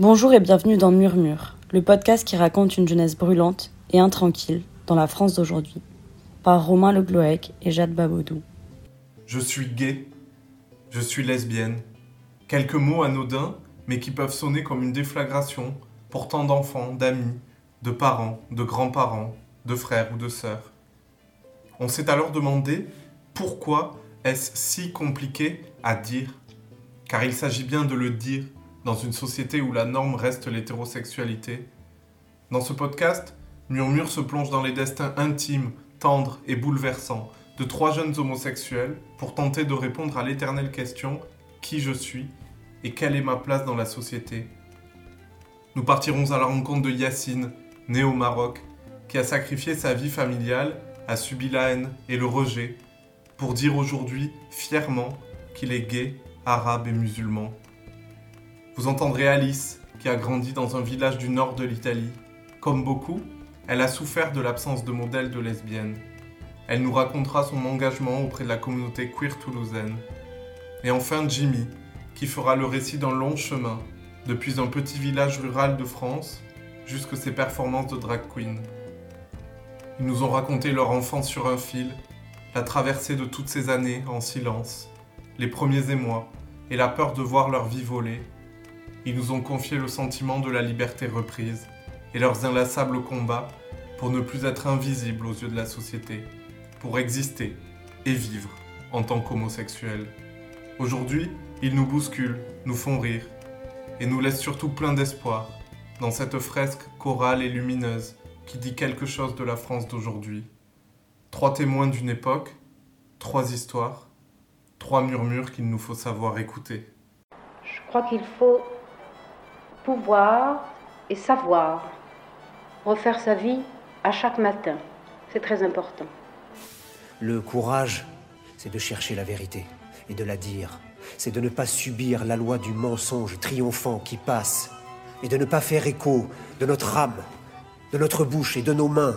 Bonjour et bienvenue dans Murmure, le podcast qui raconte une jeunesse brûlante et intranquille dans la France d'aujourd'hui, par Romain Le Gloec et Jade Babodou. Je suis gay, je suis lesbienne. Quelques mots anodins, mais qui peuvent sonner comme une déflagration pour tant d'enfants, d'amis, de parents, de grands-parents, de frères ou de sœurs. On s'est alors demandé pourquoi est-ce si compliqué à dire Car il s'agit bien de le dire dans une société où la norme reste l'hétérosexualité. Dans ce podcast, Murmure se plonge dans les destins intimes, tendres et bouleversants de trois jeunes homosexuels pour tenter de répondre à l'éternelle question qui je suis et quelle est ma place dans la société? Nous partirons à la rencontre de Yacine, né au Maroc, qui a sacrifié sa vie familiale, a subi la haine et le rejet, pour dire aujourd'hui fièrement qu'il est gay, arabe et musulman. Vous entendrez Alice, qui a grandi dans un village du nord de l'Italie. Comme beaucoup, elle a souffert de l'absence de modèle de lesbienne. Elle nous racontera son engagement auprès de la communauté queer toulousaine. Et enfin Jimmy, qui fera le récit d'un long chemin, depuis un petit village rural de France jusqu'à ses performances de drag queen. Ils nous ont raconté leur enfance sur un fil, la traversée de toutes ces années en silence, les premiers émois et la peur de voir leur vie voler, ils nous ont confié le sentiment de la liberté reprise et leurs inlassables combats pour ne plus être invisibles aux yeux de la société, pour exister et vivre en tant qu'homosexuels. Aujourd'hui, ils nous bousculent, nous font rire et nous laissent surtout plein d'espoir dans cette fresque chorale et lumineuse qui dit quelque chose de la France d'aujourd'hui. Trois témoins d'une époque, trois histoires, trois murmures qu'il nous faut savoir écouter. Je crois qu'il faut pouvoir et savoir refaire sa vie à chaque matin. C'est très important. Le courage, c'est de chercher la vérité et de la dire. C'est de ne pas subir la loi du mensonge triomphant qui passe et de ne pas faire écho de notre âme, de notre bouche et de nos mains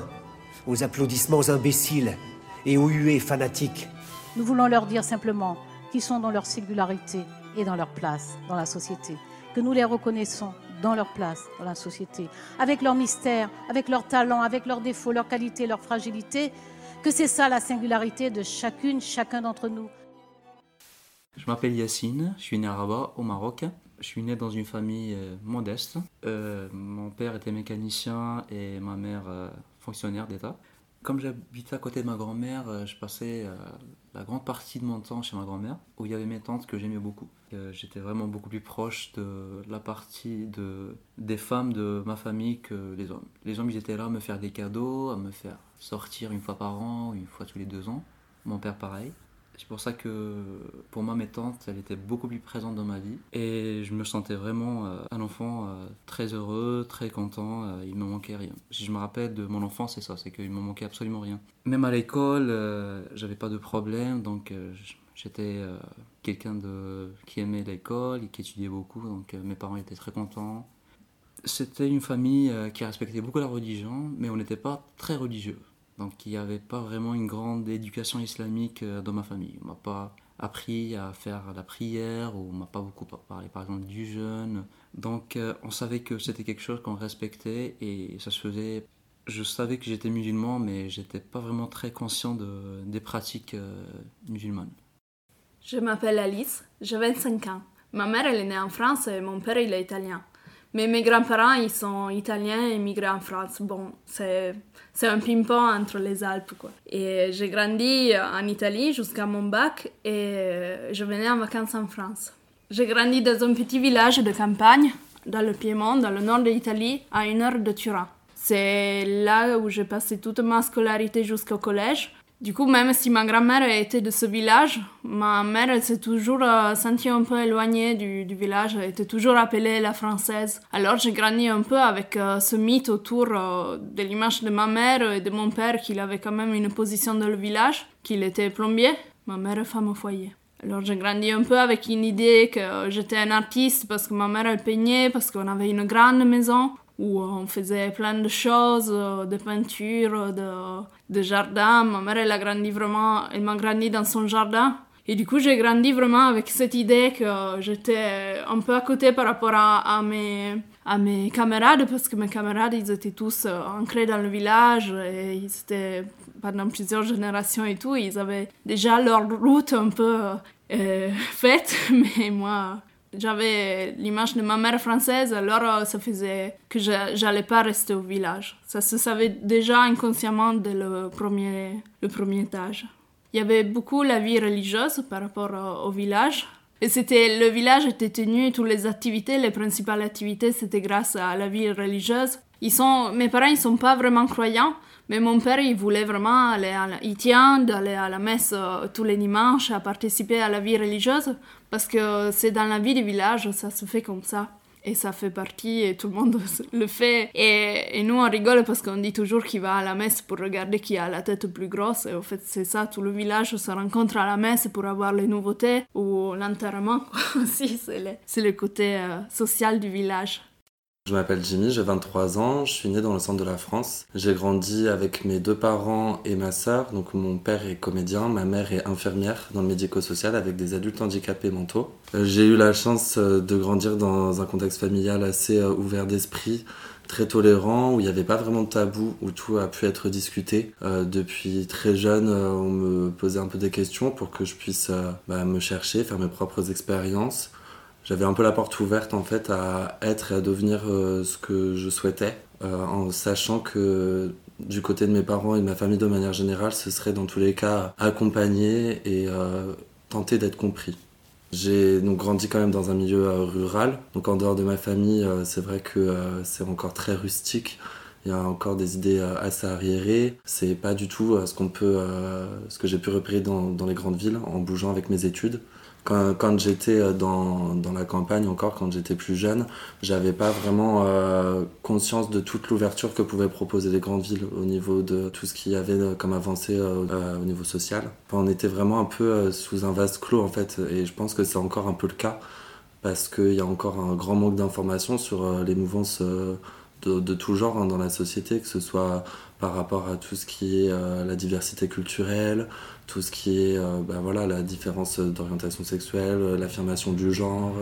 aux applaudissements imbéciles et aux huées fanatiques. Nous voulons leur dire simplement qu'ils sont dans leur singularité et dans leur place dans la société que nous les reconnaissons dans leur place dans la société, avec leur mystère, avec leurs talents, avec leurs défauts, leurs qualités, leurs fragilités, que c'est ça la singularité de chacune, chacun d'entre nous. Je m'appelle Yacine, je suis né à Rabat, au Maroc. Je suis né dans une famille euh, modeste. Euh, mon père était mécanicien et ma mère euh, fonctionnaire d'État. Comme j'habitais à côté de ma grand-mère, je passais la grande partie de mon temps chez ma grand-mère, où il y avait mes tantes que j'aimais beaucoup. J'étais vraiment beaucoup plus proche de la partie de, des femmes de ma famille que les hommes. Les hommes, ils étaient là à me faire des cadeaux, à me faire sortir une fois par an, une fois tous les deux ans. Mon père, pareil. C'est pour ça que pour moi, mes tantes, elles étaient beaucoup plus présentes dans ma vie. Et je me sentais vraiment euh, un enfant euh, très heureux, très content. euh, il me manquait rien. Si je me rappelle de mon enfance, c'est ça, c'est qu'il me manquait absolument rien. Même à l'école, euh, j'avais pas de problème, donc euh, j- j'étais euh, quelqu'un de qui aimait l'école et qui étudiait beaucoup, donc euh, mes parents étaient très contents. C'était une famille euh, qui respectait beaucoup la religion, mais on n'était pas très religieux. Donc il n'y avait pas vraiment une grande éducation islamique dans ma famille. On m'a pas appris à faire la prière ou on m'a pas beaucoup parlé par exemple du jeûne. Donc on savait que c'était quelque chose qu'on respectait et ça se faisait. Je savais que j'étais musulman mais j'étais pas vraiment très conscient de, des pratiques musulmanes. Je m'appelle Alice, j'ai 25 ans. Ma mère, elle est née en France et mon père, il est italien. Mais mes grands-parents, ils sont italiens et immigrés en France. Bon, c'est, un ping-pong entre les Alpes, quoi. Et j'ai grandi en Italie jusqu'à mon bac et je venais en vacances en France. J'ai grandi dans un petit village de campagne, dans le Piémont, dans le nord de l'Italie, à une heure de Turin. C'est là où j'ai passé toute ma scolarité jusqu'au collège. Du coup, même si ma grand-mère était de ce village, ma mère s'est toujours euh, sentie un peu éloignée du, du village, elle était toujours appelée la française. Alors j'ai grandi un peu avec euh, ce mythe autour euh, de l'image de ma mère et de mon père qu'il avait quand même une position dans le village, qu'il était plombier, ma mère est femme au foyer. Alors j'ai grandi un peu avec une idée que j'étais un artiste parce que ma mère elle peignait, parce qu'on avait une grande maison où on faisait plein de choses, euh, de peinture, de, de jardin. Ma mère elle a grandi vraiment, elle m'a grandi dans son jardin. Et du coup, j'ai grandi vraiment avec cette idée que j'étais un peu à côté par rapport à, mes, mes camarades, parce que mes camarades, ils étaient tous euh, ancrés dans le village, et ils étaient pendant plusieurs générations et tout, ils avaient déjà leur route un peu euh, faite, mais moi, j'avais l'image de ma mère française, alors euh, ça faisait que j'allais pas rester au village. Ça se savait déjà inconsciemment dès le premier, le premier étage. Il y avait beaucoup la vie religieuse par rapport au, village. Et c'était, le village était tenu, toutes les activités, les principales activités, c'était grâce à la vie religieuse. Ils sont, mes parents, ils sont pas vraiment croyants, mais mon père, il voulait vraiment aller à la, il tient d'aller à la messe euh, tous les dimanches, à participer à la vie religieuse, parce que c'est dans la vie du village, ça se fait comme ça et ça fait partie et tout le monde le fait. Et, nous, on rigole parce qu'on dit toujours qu'il va à la messe pour regarder qui a la tête plus grosse. Et en fait, c'est ça, tout le village se rencontre à la messe pour avoir les nouveautés ou l'enterrement aussi. C'est le, le, côté euh, social du village. Je m'appelle Jimmy, j'ai 23 ans, je suis né dans le centre de la France. J'ai grandi avec mes deux parents et ma sœur. Donc mon père est comédien, ma mère est infirmière dans le médico-social avec des adultes handicapés mentaux. Euh, j'ai eu la chance euh, de grandir dans un contexte familial assez euh, ouvert d'esprit, très tolérant, où il n'y avait pas vraiment de tabou, où tout a pu être discuté. depuis très jeune, on me posait un peu des questions pour que je puisse bah, me chercher, faire mes propres expériences j'avais un peu la porte ouverte en fait à être et à devenir euh, ce que je souhaitais, euh, en sachant que du côté de mes parents et de ma famille de manière générale, ce serait dans tous les cas accompagné et euh, tenter d'être compris. J'ai donc grandi quand même dans un milieu rural, donc en dehors de ma famille, c'est vrai que c'est encore très rustique. Il y a encore des idées assez arriérées. C'est pas du tout ce qu'on peut, ce que j'ai pu repérer dans les grandes villes en bougeant avec mes études quand, j'étais euh, dans, dans, la campagne encore, quand j'étais plus jeune, j'avais pas vraiment euh, conscience de toute l'ouverture que pouvaient proposer les grandes villes au niveau de tout ce qu'il y avait euh, comme avancée au niveau social. on était vraiment un peu sous un vaste clos en fait, et je pense que c'est encore un peu le cas parce qu'il y a encore un grand manque d'informations sur les mouvances de, de, tout genre hein, dans la société, que ce soit par rapport à tout ce qui est la diversité culturelle, tout ce qui est euh, bah voilà, la différence d'orientation sexuelle, euh, l'affirmation du genre.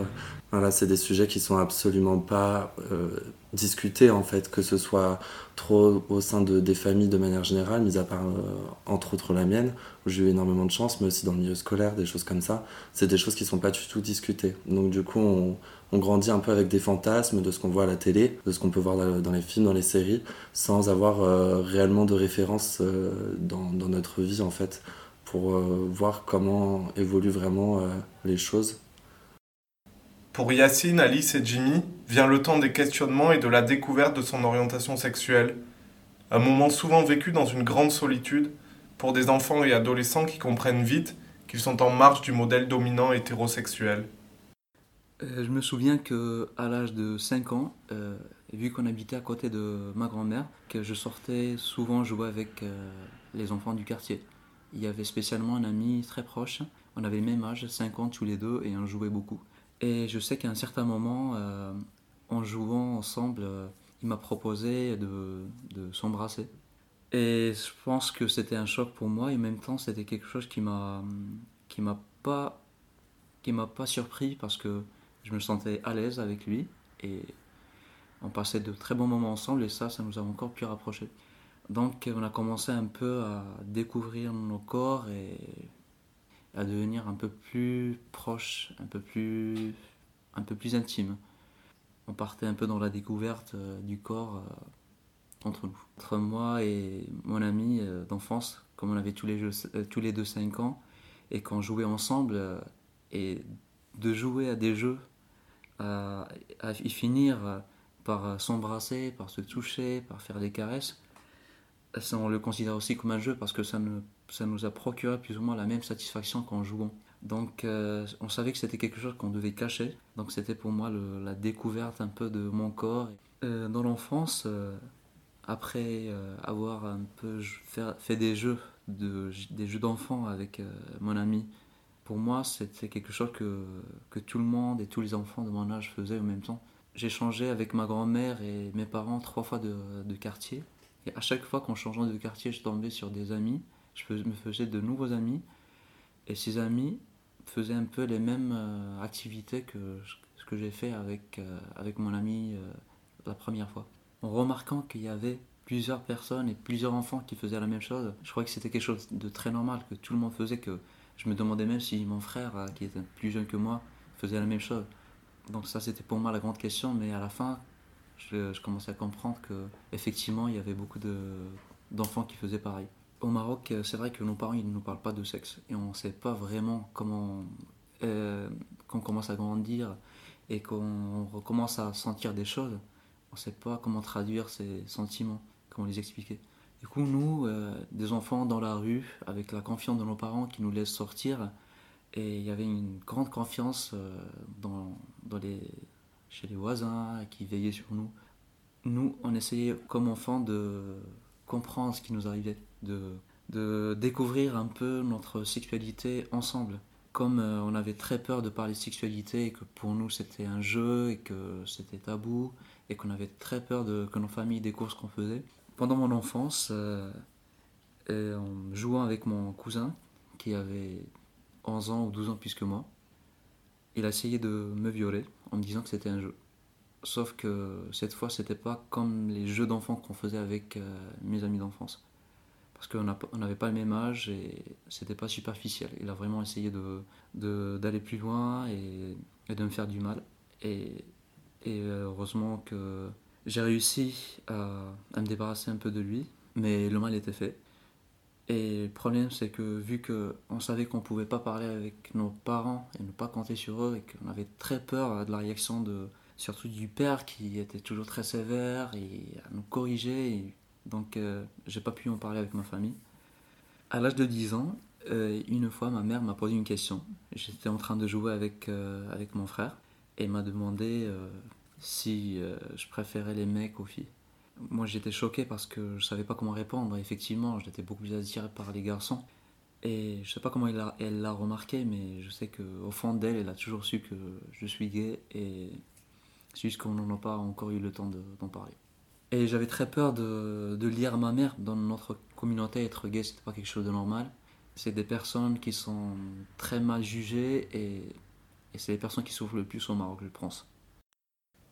Voilà, c'est des sujets qui sont absolument pas euh, discutés en fait, que ce soit trop au sein de, des familles de manière générale, mis à part entre autres la mienne, où j'ai eu énormément de chance, mais aussi dans le milieu scolaire, des choses comme ça. C'est des choses qui sont pas du tout discutées. Donc du coup, on, grandit un peu avec des fantasmes de ce qu'on voit à la télé, de ce qu'on peut voir dans les films, dans les séries, sans avoir réellement de référence dans, dans notre vie en fait pour euh, voir comment évoluent vraiment euh, les choses. Pour Yacine, Alice et Jimmy, vient le temps des questionnements et de la découverte de son orientation sexuelle. Un moment souvent vécu dans une grande solitude pour des enfants et adolescents qui comprennent vite qu'ils sont en marge du modèle dominant hétérosexuel. Euh, je me souviens que à l'âge de 5 ans, vu qu'on habitait à côté de ma grand-mère, que je sortais souvent jouer avec les enfants du quartier il y avait spécialement un ami très proche. On avait le même âge, 5 ans tous les deux, et on jouait beaucoup. Et je sais qu'à un certain moment, euh, en jouant ensemble, euh, il m'a proposé de, s'embrasser. Et je pense que c'était un choc pour moi, et en même temps, c'était quelque chose qui m'a qui m'a pas pas surpris parce que je me sentais à l'aise avec lui et on passait de très bons moments ensemble et ça, ça nous a encore plus rapprochés. Donc on a commencé un peu à découvrir nos corps et à devenir un peu plus proche, un peu plus, un. On partait un peu dans la découverte euh, du corps euh, entre nous. Entre moi et mon ami euh, d'enfance, comme on avait tous les, tous les deux 5 ans, et qu'on jouait ensemble, et de jouer à des jeux, à y finir par s'embrasser, par se toucher, par faire des caresses, on le considère aussi comme un jeu parce que ça, nous a procuré plus ou moins la même satisfaction qu'en jouant. Donc euh, on savait que c'était quelque chose qu'on devait cacher. Donc c'était pour moi la découverte un peu de mon corps. Euh, dans l'enfance, euh, après avoir un peu fait, des jeux, de, des jeux d'enfants avec mon ami, pour moi c'était quelque chose que, tout le monde et tous les enfants de mon âge faisaient en même temps. J'ai changé avec ma grand-mère et mes parents trois fois de quartier. Et à chaque fois qu'en changeant de quartier, je tombais sur des amis, je me faisais de nouveaux amis. Et ces amis, faisait un peu les mêmes activités que ce que j'ai fait avec, avec mon ami la première fois. En remarquant qu'il y avait plusieurs personnes et plusieurs enfants qui faisaient la même chose, je crois que c'était quelque chose de très normal, que tout le monde faisait, que je me demandais même si mon frère, qui était plus jeune que moi, faisait la même chose. Donc ça, c'était pour moi la grande question, mais à la fin, je, commençais à comprendre que effectivement, il y avait beaucoup d'enfants qui faisaient pareil. Au Maroc, c'est vrai que nos parents ils ne nous parlent pas de sexe et on ne sait pas vraiment comment euh, quand on commence à grandir et qu'on recommence à sentir des choses, on ne sait pas comment traduire ces sentiments, comment les expliquer. Du coup, nous, euh, des enfants dans la rue, avec la confiance de nos parents qui nous laissent sortir, et il y avait une grande confiance euh, dans, dans les, chez les voisins qui veillaient sur nous. Nous, on essayait comme enfants de comprendre ce qui nous arrivait, de, de découvrir un peu notre sexualité ensemble. Comme euh, on avait très peur de parler de sexualité et que pour nous c'était un jeu et que c'était tabou et qu'on avait très peur de, que nos familles découvrent ce qu'on faisait. Pendant mon enfance, euh, en jouant avec mon cousin qui avait 11 ans ou 12 ans plus que moi, il a essayé de me violer en me disant que c'était un jeu. Sauf que cette fois, c'était pas comme les jeux d'enfants qu'on faisait avec euh, mes amis d'enfance. Parce qu'on n'avait pas le même âge et c'était pas superficiel. Il a vraiment essayé d'aller de, d'aller plus loin et, de me faire du mal. Et, et heureusement que j'ai réussi à, à, me débarrasser un peu de lui, mais le mal était fait. Et le problème, c'est que vu qu'on savait qu'on ne pouvait pas parler avec nos parents et ne pas compter sur eux, et qu'on avait très peur de la réaction de, surtout du père qui était toujours très sévère et à nous corriger, donc euh, j'ai pas pu en parler avec ma famille. À l'âge de 10 ans, euh, une fois, ma mère m'a posé une question. J'étais en train de jouer avec, euh, avec mon frère et m'a demandé si je préférais les mecs aux filles moi j'étais choqué parce que je savais pas comment répondre. Effectivement, j'étais beaucoup plus attiré par les garçons. Et je sais pas comment elle l'a remarqué, mais je sais qu'au fond d'elle, elle a toujours su que je suis gay et c'est juste qu'on n'en a pas encore eu le temps d'en parler. Et j'avais très peur de, de, lire ma mère dans notre communauté, être gay, c'était pas quelque chose de normal. C'est des personnes qui sont très mal jugées et, et c'est les personnes qui souffrent le plus au Maroc, je pense.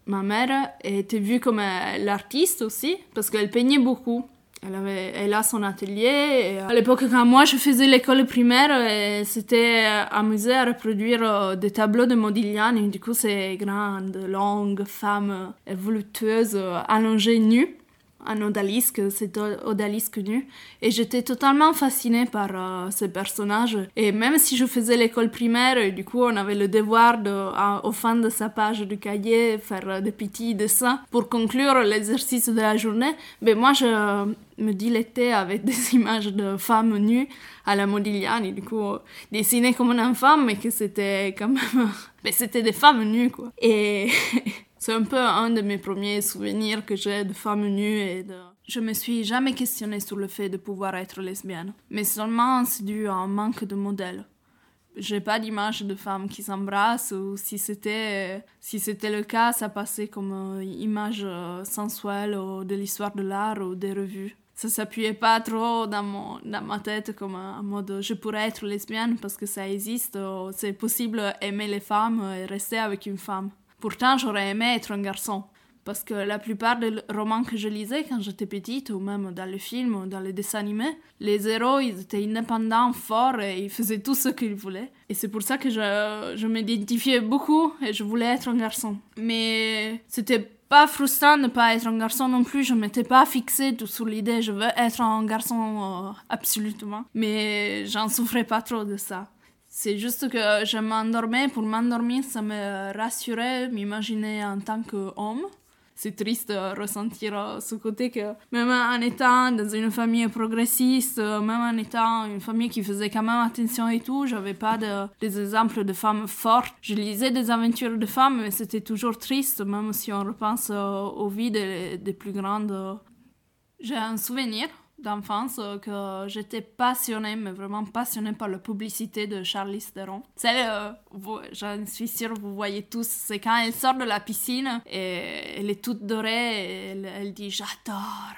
Ma mère était vue comme l'artiste aussi, parce qu'elle peignait beaucoup. Elle, avait, elle a son atelier. à l'époque, quand moi je faisais l'école primaire, c'était amusé à reproduire euh, des tableaux de Modigliani. Du coup, ces grandes, longues femmes voluptueuses, allongées nues un odalisque, c'est odalisque nu. Et j'étais totalement fascinée par euh, ce personnage. Et même si je faisais l'école primaire, du coup, on avait le devoir de, au fin de sa page du cahier, faire euh, des petits dessins pour conclure l'exercice de la journée. Mais moi, je me dilettais avec des images de femmes nues à la Modigliani, du coup, dessinées comme une femme, mais que c'était quand même... mais c'était des femmes nues, quoi. Et... C'est un peu un de mes premiers souvenirs que j'ai de femmes nues et de... Je me suis jamais questionnée sur le fait de pouvoir être lesbienne, mais seulement c'est dû à un manque de modèles. J'ai pas d'image de femmes qui s'embrassent ou si c'était si c'était le cas, ça passait comme une image euh, sensuelle ou de l'histoire de l'art ou des revues. Ça s'appuyait pas trop dans, mon, dans ma tête comme un mode je pourrais être lesbienne parce que ça existe, c'est possible aimer les femmes et rester avec une femme. Pourtant, j'aurais aimé être un garçon. Parce que la plupart des romans que je lisais quand j'étais petite, ou même dans les films ou dans les dessins animés, les héros, ils étaient indépendants, forts et ils faisaient tout ce qu'ils voulaient. Et c'est pour ça que je, je m'identifiais beaucoup et je voulais être un garçon. Mais c'était pas frustrant de ne pas être un garçon non plus. Je m'étais pas fixée sur l'idée je veux être un garçon euh, absolument. Mais j'en souffrais pas trop de ça. C'est juste que je m'endormais. Pour m'endormir, ça me rassurait, m'imaginer en tant qu'homme. C'est triste de ressentir ce côté que même en étant dans une famille progressiste, même en étant une famille qui faisait quand même attention et tout, j'avais pas de, des exemples de femmes fortes. Je lisais des aventures de femmes, mais c'était toujours triste, même si on repense aux vies des plus grandes. J'ai un souvenir d'enfance euh, que j'étais passionnée, mais vraiment passionnée par la publicité de Charlize Theron. Celle, euh, j'en suis sûre, vous voyez tous, c'est quand elle sort de la piscine et elle est toute dorée et elle, dit j'adore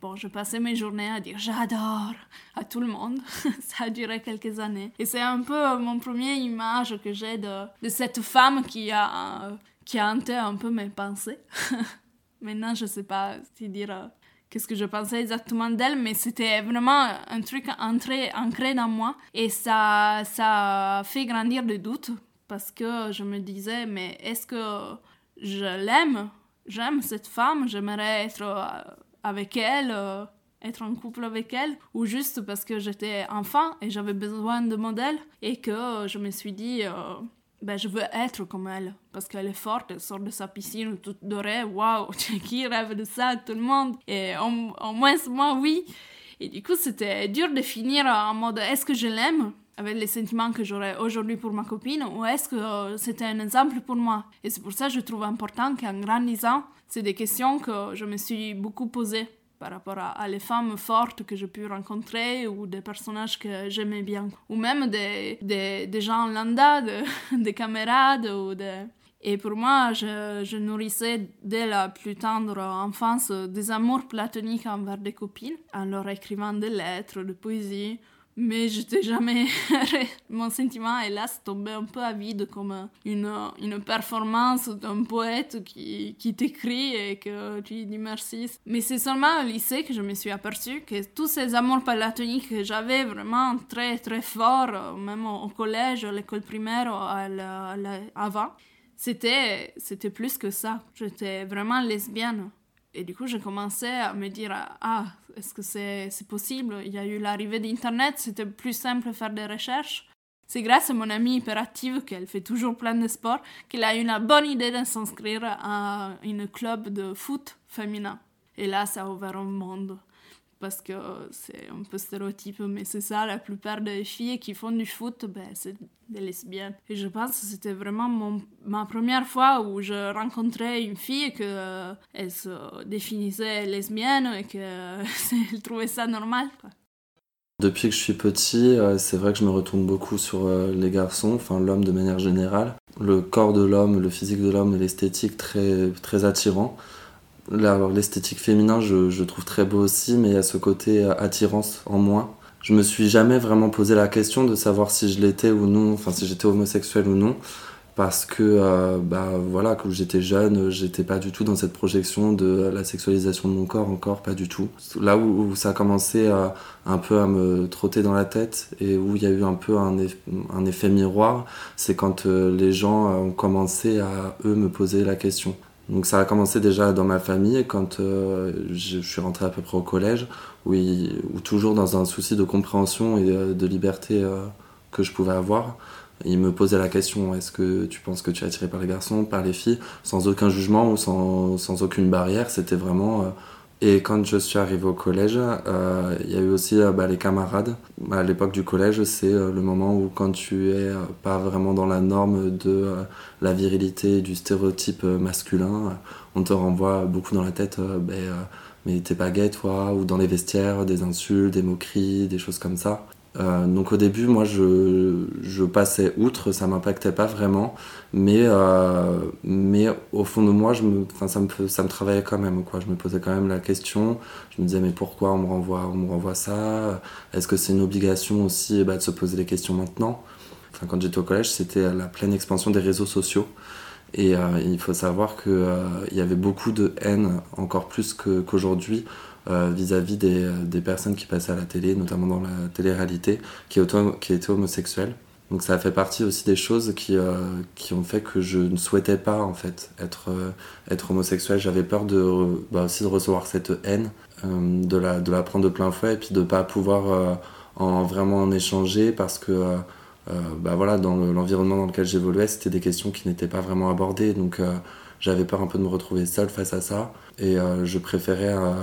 Bon, je passais mes journées à dire j'adore à tout le monde. ça a duré quelques années. Et c'est un peu mon premier image que j'ai de, cette femme qui a, qui a hanté un peu mes pensées. Maintenant, je sais pas si dire euh, qu'est-ce que je pensais exactement d'elle, mais c'était vraiment un truc entré, ancré dans moi. Et ça, ça fait grandir des doutes parce que je me disais, mais est-ce que je l'aime? J'aime cette femme, j'aimerais être euh, avec elle, euh, être en couple avec elle, ou juste parce que j'étais enfant et j'avais besoin de modèles et que je me suis dit, euh, ben, je veux être comme elle, parce qu'elle est forte, elle sort de sa piscine toute dorée, waouh, qui rêve de ça, tout le monde, et au, moins moi, oui. Et du coup, c'était dur de finir en mode, est-ce que je l'aime? Avec les sentiments que j'aurais aujourd'hui pour ma copine ou est-ce que euh, c'était un exemple pour moi? Et c'est pour ça que je trouve important qu'en grandissant, c'est des questions que je me suis beaucoup posées par rapport à, les femmes fortes que j'ai pu rencontrer ou des personnages que j'aimais bien. Ou même des, des, des gens lambda, des camarades ou des... Et pour moi, je, je, nourrissais dès la plus tendre enfance des amours platoniques envers des copines, en leur écrivant des lettres, des poésies, mais j'étais jamais. Mon sentiment, hélas, tombé un peu à vide, comme une, une performance d'un poète qui, qui t'écrit et que tu dis merci. Mais c'est seulement au lycée que je me suis aperçue que tous ces amours platoniques que j'avais vraiment très très forts, même au, collège, à l'école primaire, avant, c'était plus que ça. J'étais vraiment lesbienne. Et du coup, j'ai commencé à me dire, ah, est-ce que c'est possible? Il y a eu l'arrivée d'Internet, c'était plus simple de faire des recherches. C'est grâce à mon amie hyperactive, qu'elle fait toujours plein de sport, qu'elle a eu la bonne idée de s'inscrire à un club de foot féminin. Et là, ça a ouvert un monde parce que c'est un peu stéréotype, mais c'est ça, la plupart des filles qui font du foot, ben, c'est des lesbiennes. Et je pense que c'était vraiment mon, ma première fois où je rencontrais une fille que euh, se définissait lesbienne et qu'elle trouvait ça normal. Depuis que je suis petit, euh, c'est vrai que je me retourne beaucoup sur euh, les garçons, enfin l'homme de manière générale. Le corps de l'homme, le physique de l'homme et l'esthétique très, très attirant l'esthétique féminin, je, trouve très beau aussi, mais il y a ce côté euh, attirance en moins. Je me suis jamais vraiment posé la question de savoir si je l'étais ou non, enfin si j'étais homosexuel ou non, parce que euh, bah voilà, quand j'étais jeune, j'étais pas du tout dans cette projection de la sexualisation de mon corps, encore pas du tout. Là où, ça a commencé à, un peu à me trotter dans la tête et où il y a eu un peu un, effet miroir, c'est quand euh, les gens ont commencé à eux me poser la question. Donc ça a commencé déjà dans ma famille quand euh, je, suis rentré à peu près au collège, où, toujours dans un souci de compréhension et de, liberté euh, que je pouvais avoir, il me posait la question est-ce que tu penses que tu es attiré par les garçons, par les filles, sans aucun jugement ou sans, aucune barrière. C'était vraiment euh, et quand je suis arrivé au collège, euh, il y a eu aussi euh, bah, les camarades. À l'époque du collège, c'est euh, le moment où quand tu es pas vraiment dans la norme de la virilité, du stéréotype masculin, on te renvoie beaucoup dans la tête, ben, mais t'es pas gay toi, ou dans les vestiaires, des insultes, des moqueries, des choses comme ça. Euh, donc au début, moi, je, passais outre, ça m'impactait pas vraiment, mais, euh, mais au fond de moi, je me, ça, me, ça me travaillait quand même. Quoi. Je me posais quand même la question, je me disais mais pourquoi on me renvoie, on me renvoie ça? Est-ce que c'est une obligation aussi bah, de se poser des questions maintenant? Enfin, Quand j'étais au collège, c'était la pleine expansion des réseaux sociaux. Et euh, il faut savoir qu'il il y avait beaucoup de haine, encore plus qu'aujourd'hui. Vis-à-vis des, des, personnes qui passaient à la télé, notamment dans la télé-réalité, qui, étaient homosexuels. Donc ça a fait partie aussi des choses qui, euh, qui ont fait que je ne souhaitais pas en fait être, euh, homosexuel. J'avais peur de, bah, aussi de recevoir cette haine, de, la, de la prendre de plein fouet et puis de ne pas pouvoir en, vraiment en échanger parce que bah, voilà, dans l'environnement dans lequel j'évoluais, c'était des questions qui n'étaient pas vraiment abordées. Donc j'avais peur un peu de me retrouver seul face à ça. Et euh, je préférais euh,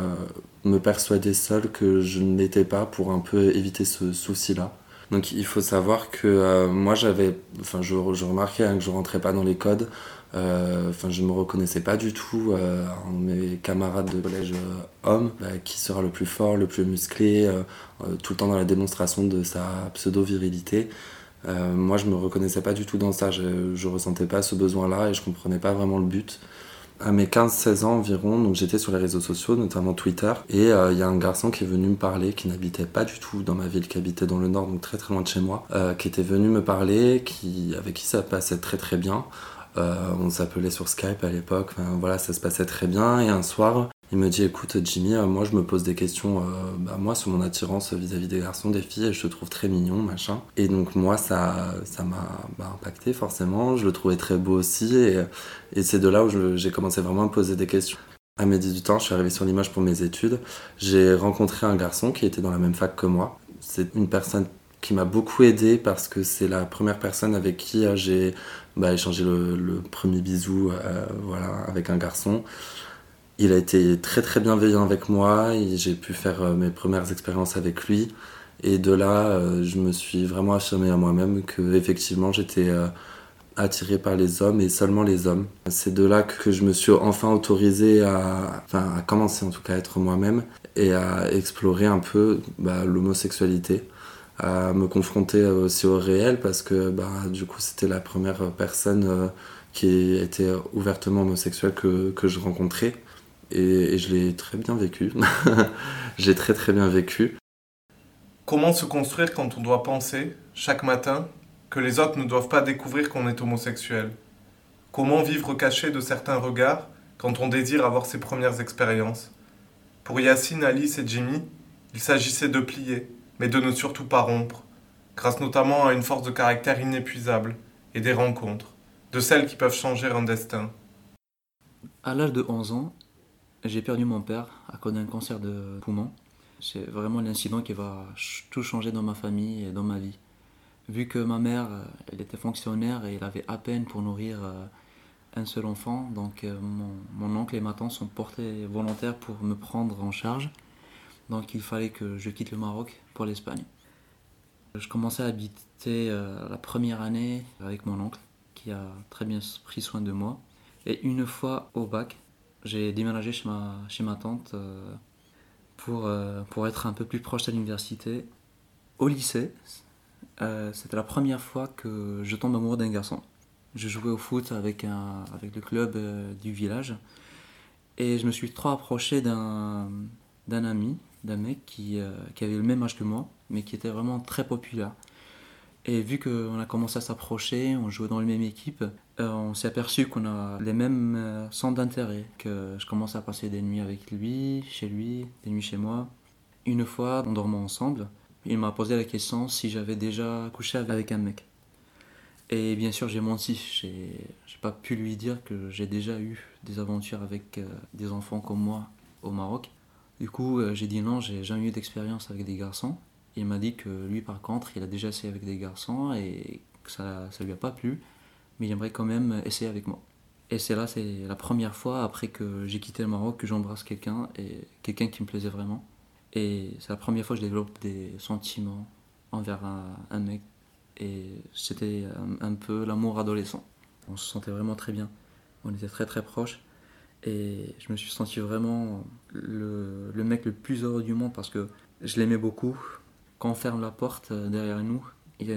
me persuader seul que je ne l'étais pas pour un peu éviter ce souci-là. Donc il faut savoir que euh, moi j'avais, enfin je, remarquais hein, que je rentrais pas dans les codes. Enfin je me reconnaissais pas du tout en mes camarades de collège hommes. Bah, qui sera le plus fort, le plus musclé, tout le temps dans la démonstration de sa pseudo virilité. Moi je me reconnaissais pas du tout dans ça. Je, je ressentais pas ce besoin-là et je comprenais pas vraiment le but. à mes 15-16 ans environ, donc j'étais sur les réseaux sociaux, notamment Twitter, et il y a un garçon qui est venu me parler, qui n'habitait pas du tout dans ma ville, qui habitait dans le nord, donc très très loin de chez moi, qui était venu me parler, qui, avec qui ça passait très très bien. on s'appelait sur Skype à l'époque, voilà, ça se passait très bien, et un soir, il me dit écoute Jimmy, euh, moi je me pose des questions, euh, bah, moi sur mon attirance vis-à-vis des garçons, des filles, et je te trouve très mignon, machin. Et donc moi ça ça m'a impacté forcément, je le trouvais très beau aussi, et, et c'est de là où j'ai commencé vraiment à me poser des questions. À mes 18 ans, je suis arrivé sur l'image pour mes études. J'ai rencontré un garçon qui était dans la même fac que moi. C'est une personne qui m'a beaucoup aidé parce que c'est la première personne avec qui euh, j'ai bah, échangé le, premier bisou voilà, avec un garçon. Il a été très très bienveillant avec moi et j'ai pu faire euh, mes premières expériences avec lui. Et de là, euh, je me suis vraiment affirmé à moi-même que effectivement j'étais euh, attiré par les hommes et seulement les hommes. C'est de là que je me suis enfin autorisé à, à commencer en tout cas à être moi-même et à explorer un peu bah, l'homosexualité, à me confronter aussi au réel parce que bah, du coup c'était la première personne qui était ouvertement homosexuelle que, que je rencontrais et, je l'ai très bien vécu. J'ai très très bien vécu. Comment se construire quand on doit penser, chaque matin, que les autres ne doivent pas découvrir qu'on est homosexuel? Comment vivre caché de certains regards quand on désire avoir ses premières expériences? Pour Yacine, Alice et Jimmy, il s'agissait de plier, mais de ne surtout pas rompre, grâce notamment à une force de caractère inépuisable et des rencontres, de celles qui peuvent changer un destin. À l'âge de 11 ans, j'ai perdu mon père à cause d'un cancer de poumon. C'est vraiment l'incident qui va tout changer dans ma famille et dans ma vie. Vu que ma mère, euh, elle était fonctionnaire et elle avait à peine pour nourrir euh, un seul enfant, donc euh, mon, oncle et ma tante sont portés volontaires pour me prendre en charge. Donc il fallait que je quitte le Maroc pour l'Espagne. Je commençais à habiter la première année avec mon oncle qui a très bien pris soin de moi. Et une fois au bac, j'ai déménagé chez ma, chez ma tante euh, pour, euh, pour être un peu plus proche de l'université. Au lycée, euh, c'était la première fois que je tombe amoureux d'un garçon. Je jouais au foot avec, un, le club du village et je me suis trop approché d'un, d'un ami, d'un mec qui, qui avait le même âge que moi, mais qui était vraiment très populaire. Et vu qu'on a commencé à s'approcher, on jouait dans la même équipe, euh, on s'est aperçu qu'on a les mêmes euh, centres d'intérêt, que je commençais à passer des nuits avec lui, chez lui, des nuits chez moi. Une fois, on dormait ensemble, il m'a posé la question si j'avais déjà couché avec un mec. Et bien sûr, j'ai menti. J'ai, pas pu lui dire que j'ai déjà eu des aventures avec euh, des enfants comme moi au Maroc. Du coup, j'ai dit non, j'ai jamais eu d'expérience avec des garçons. Il m'a dit que lui, par contre, il a déjà essayé avec des garçons et que ça ne lui a pas plu, mais il aimerait quand même essayer avec moi. Et c'est là, c'est la première fois après que j'ai quitté le Maroc que j'embrasse quelqu'un, et quelqu'un qui me plaisait vraiment. Et c'est la première fois que je développe des sentiments envers un, mec. Et c'était un, peu l'amour adolescent. On se sentait vraiment très bien. On était très très proches. Et je me suis senti vraiment le, le mec le plus heureux du monde parce que je l'aimais beaucoup, quand on ferme la porte euh, derrière nous,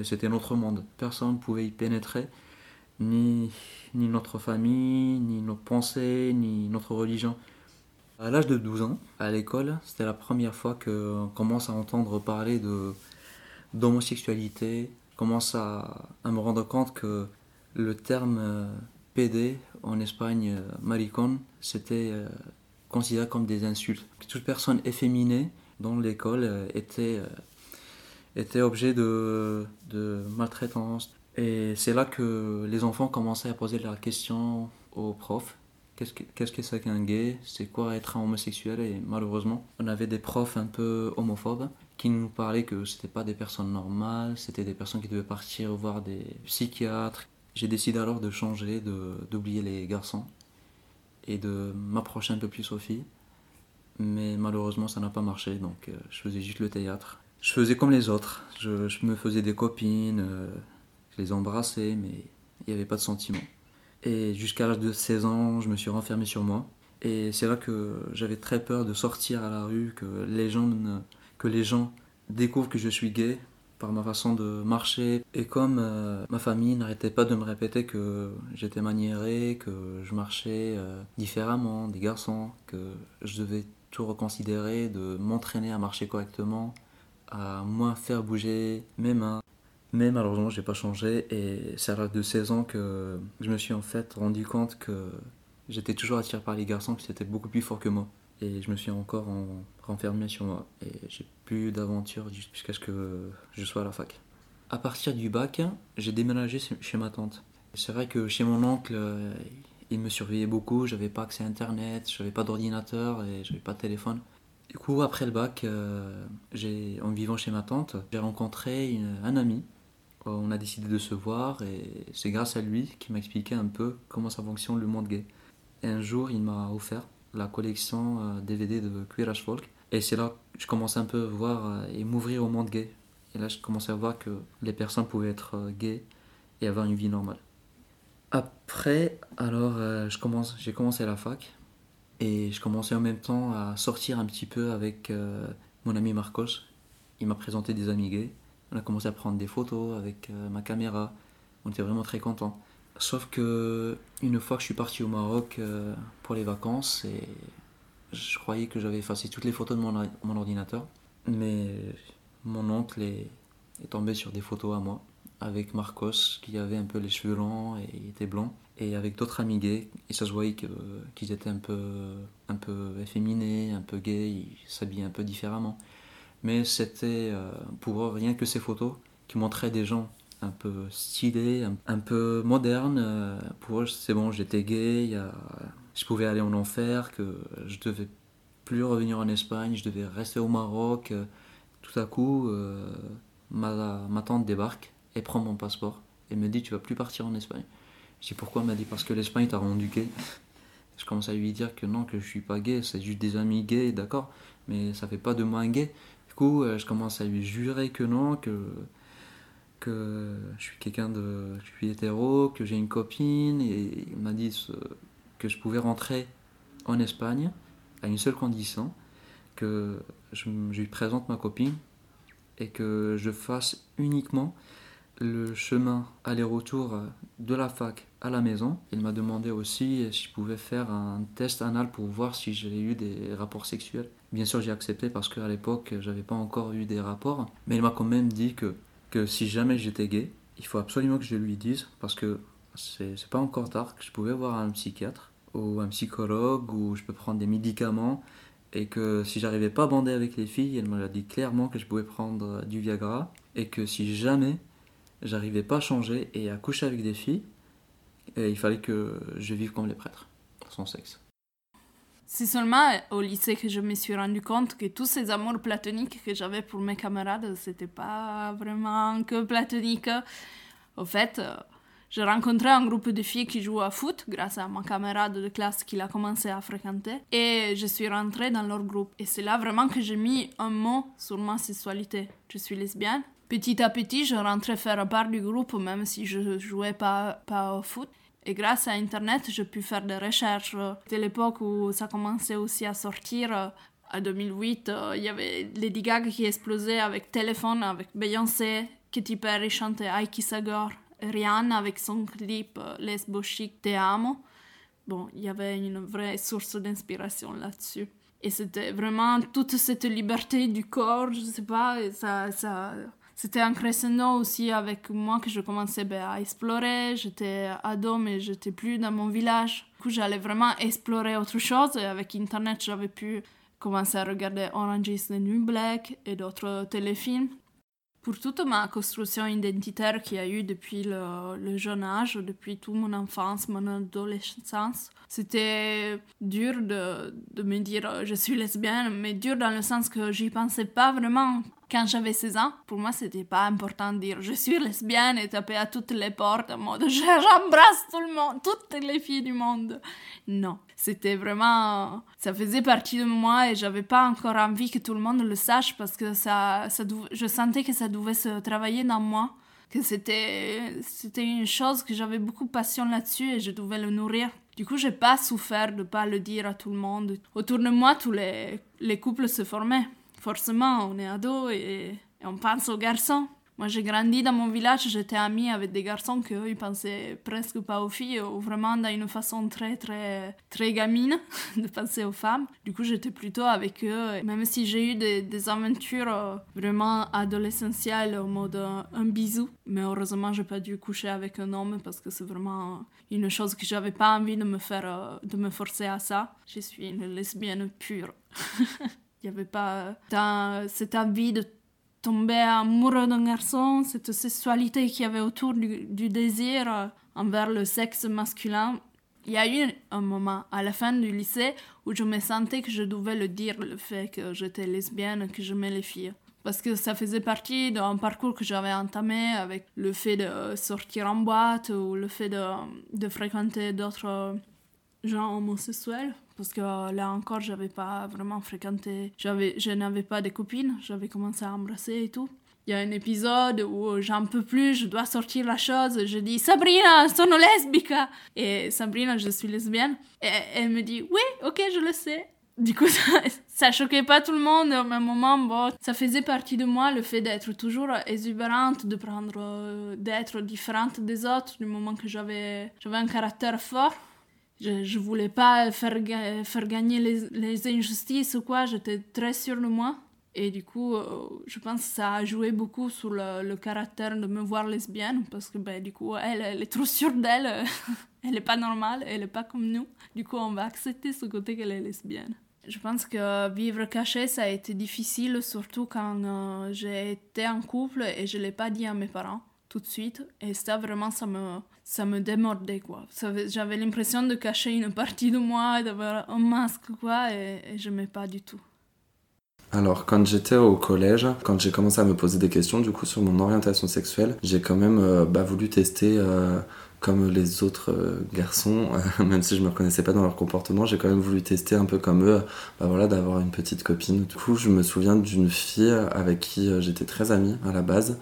c'était notre monde. Personne ne pouvait y pénétrer, ni, ni notre famille, ni nos pensées, ni notre religion. À l'âge de 12 ans, à l'école, c'était la première fois qu'on commence à entendre parler de, d'homosexualité, commence à, à, me rendre compte que le terme euh, PD en Espagne, euh, maricon, c'était considéré comme des insultes. Toute personne efféminée dans l'école était était objet de, maltraitance. Et c'est là que les enfants commençaient à poser la question aux profs. Qu'est-ce que c'est qu'un gay C'est quoi être homosexuel? Et malheureusement, on avait des profs un peu homophobes qui nous parlaient que c'était pas des personnes normales, c'était des personnes qui devaient partir voir des psychiatres. J'ai décidé alors de changer, d'oublier les garçons et de m'approcher un peu plus aux filles. Mais malheureusement, ça n'a pas marché, donc euh, je faisais juste le théâtre je faisais comme les autres. Je, me faisais des copines, euh, je les embrassais, mais il n'y avait pas de sentiment. Et jusqu'à l'âge de 16 ans, je me suis renfermé sur moi. Et c'est là que j'avais très peur de sortir à la rue, que les gens, découvrent que je suis gay par ma façon de marcher. Et comme euh, ma famille n'arrêtait pas de me répéter que j'étais maniéré, que je marchais euh, différemment des garçons, que je devais tout reconsidérer, de m'entraîner à marcher correctement, à moins faire bouger mes mains. Mais malheureusement, j'ai pas changé et c'est à l'âge de 16 ans que je me suis en fait rendu compte que j'étais toujours attiré par les garçons qui étaient beaucoup plus forts que moi. Et je me suis encore renfermé sur moi. Et j'ai plus d'aventure jusqu'à ce que je sois à la fac. À partir du bac, j'ai déménagé chez ma tante. C'est vrai que chez mon oncle, il me surveillait beaucoup. J'avais pas accès à internet, j'avais pas d'ordinateur et j'avais pas de téléphone. Du coup, après le bac, euh, en vivant chez ma tante, j'ai rencontré un ami. On a décidé de se voir et c'est grâce à lui qu'il m'a expliqué un peu comment ça fonctionne le monde gay. Et un jour, il m'a offert la collection DVD euh, de Queer as Folk. Et c'est là que je commençais un peu à voir euh, et m'ouvrir au monde gay. Et là, je commençais à voir que les personnes pouvaient être gays et avoir une vie normale. Après, alors, j'ai commencé la fac et je commençais en même temps à sortir un petit peu avec mon ami Marcos. Il m'a présenté des amis gays. On a commencé à prendre des photos avec ma caméra. On était vraiment très contents. Sauf que une fois que je suis parti au Maroc euh, pour les vacances, et je croyais que j'avais effacé toutes les photos de mon, ordinateur, mais mon oncle est, tombé sur des photos à moi avec Marcos qui avait un peu les cheveux longs et il était blanc et avec d'autres amis gays et ça se voyait qu'ils étaient un peu un peu efféminés, un peu gays, ils s'habillaient un peu différemment. Mais c'était euh, pour eux rien que ces photos qui montraient des gens un peu stylé, un, peu moderne. Euh, pour eux, c'est bon, j'étais gay, je pouvais aller en enfer, que je devais plus revenir en Espagne, je devais rester au Maroc. Euh, tout à coup, ma, ma, tante débarque et prend mon passeport et me dit Tu vas plus partir en Espagne. Je Pourquoi Elle m'a dit Parce que l'Espagne t'a rendu gay. Je commence à lui dire que non, que je suis pas gay, c'est juste des amis gays, d'accord, mais ça fait pas de moi un gay. Du coup, je commence à lui jurer que non, que que je suis quelqu'un de. Je suis hétéro, que j'ai une copine, et il m'a dit que je pouvais rentrer en Espagne à une seule condition que je, lui présente ma copine et que je fasse uniquement le chemin aller-retour de la fac à la maison. Il m'a demandé aussi si je pouvais faire un test anal pour voir si j'ai eu des rapports sexuels. Bien sûr, j'ai accepté parce qu'à l'époque, j'avais pas encore eu des rapports, mais il m'a quand même dit que que si jamais j'étais gay, il faut absolument que je lui dise parce que c'est pas encore tard que je pouvais voir un psychiatre ou un psychologue ou je peux prendre des médicaments et que si j'arrivais pas à bander avec les filles, elle m'a dit clairement que je pouvais prendre du Viagra et que si jamais j'arrivais pas à changer et à coucher avec des filles, il fallait que je vive comme les prêtres, sans sexe. C'est seulement au lycée que je me suis rendu compte que tous ces amours platoniques que j'avais pour mes camarades, c'était pas vraiment que platonique. Au fait, j'ai rencontré un groupe de filles qui jouent à foot grâce à mon camarade de classe qui a commencé à fréquenter et je suis rentrée dans leur groupe. Et c'est là vraiment que j'ai mis un mot sur ma sexualité. Je suis lesbienne. Petit à petit, je rentrais faire part du groupe même si je jouais pas, pas au foot. Et grâce à Internet, j'ai pu faire des recherches. C'était l'époque où ça commençait aussi à sortir. En 2008, euh, il y avait Lady Gaga qui explosait avec Téléphone, avec Beyoncé, Katy Perry chantait I Kiss Rihanna avec son clip euh, Lesbo Chic Te Amo. Bon, il y avait une vraie source d'inspiration là-dessus. Et c'était vraiment toute cette liberté du corps, je sais pas, ça, ça, c'était un crescendo aussi avec moi que je commençais ben, à explorer. J'étais ado, mais j'étais plus dans mon village. Du coup, j'allais vraiment explorer autre chose. Et avec Internet, j'avais pu commencer à regarder Orange is the New Black et d'autres téléfilms. Pour toute ma construction identitaire qu'il y a eu depuis le, jeune âge, depuis toute mon enfance, mon adolescence, c'était dur de, de me dire je suis lesbienne, mais dur dans le sens que j'y pensais pas vraiment quand j'avais 16 ans, pour moi, c'était pas important de dire je suis lesbienne et taper à toutes les portes en mode j'embrasse tout le monde, toutes les filles du monde. Non, c'était vraiment. Ça faisait partie de moi et j'avais pas encore envie que tout le monde le sache parce que ça, je sentais que ça devait se travailler dans moi. Que c'était, une chose que j'avais beaucoup de passion là-dessus et je devais le nourrir. Du coup, j'ai pas souffert de pas le dire à tout le monde. Autour de moi, tous les couples se formaient forcément, on est ado et, on pense aux garçons. Moi, j'ai grandi dans mon village, j'étais amie avec des garçons qu'eux, ils pensaient presque pas aux filles, ou vraiment dans une façon très, très, très gamine de penser aux femmes. Du coup, j'étais plutôt avec eux, même si j'ai eu des, aventures euh, vraiment adolescentielles, au mode un bisou. Mais heureusement, j'ai pas dû coucher avec un homme parce que c'est vraiment une chose que j'avais pas envie de me faire, euh, de me forcer à ça. Je suis une lesbienne pure. Il n'y avait pas cette envie de tomber amoureux d'un garçon, cette sexualité qu'il y avait autour du, désir euh, envers le sexe masculin. Il y a eu un moment à la fin du lycée où je me sentais que je devais le dire, le fait que j'étais lesbienne, que j'aimais les filles. Parce que ça faisait partie d'un parcours que j'avais entamé avec le fait de sortir en boîte ou le fait de, de fréquenter d'autres gens homosexuels parce que là encore j'avais pas vraiment fréquenté j'avais je n'avais pas de copines j'avais commencé à embrasser et tout. Il y a un épisode où j'en peux plus je dois sortir la chose je dis Sabrina sono lesbica! Et Sabrina je suis lesbienne et elle me dit oui ok je le sais. Du coup, ça, ça choquait pas tout le monde. Au même moment, bon, ça faisait partie de moi le fait d'être toujours exubérante, de prendre, euh, d'être différente des autres, du moment que j'avais, j'avais un caractère fort je, je voulais pas faire, faire gagner les, les injustices ou quoi, j'étais très sûre de moi. Et du coup, euh, je pense que ça a joué beaucoup sur le, caractère de me voir lesbienne, parce que ben, du coup, elle, elle est trop sûre d'elle, elle n'est pas normale, elle n'est pas comme nous. Du coup, on va accepter ce côté qu'elle est lesbienne. Je pense que vivre caché, ça a été difficile, surtout quand euh, j'ai été en couple et je ne l'ai pas dit à mes parents tout de suite. Et ça, vraiment, ça me, ça me démordait, quoi. J'avais l'impression de cacher une partie de moi, d'avoir un masque, quoi, et, je n'aimais pas du tout. Alors, quand j'étais au collège, quand j'ai commencé à me poser des questions, du coup, sur mon orientation sexuelle, j'ai quand même euh, bah, voulu tester, euh, comme les autres euh, garçons, même si je me reconnaissais pas dans leur comportement, j'ai quand même voulu tester un peu comme eux, bah, voilà, d'avoir une petite copine. Du coup, je me souviens d'une fille avec qui j'étais très amie à la base.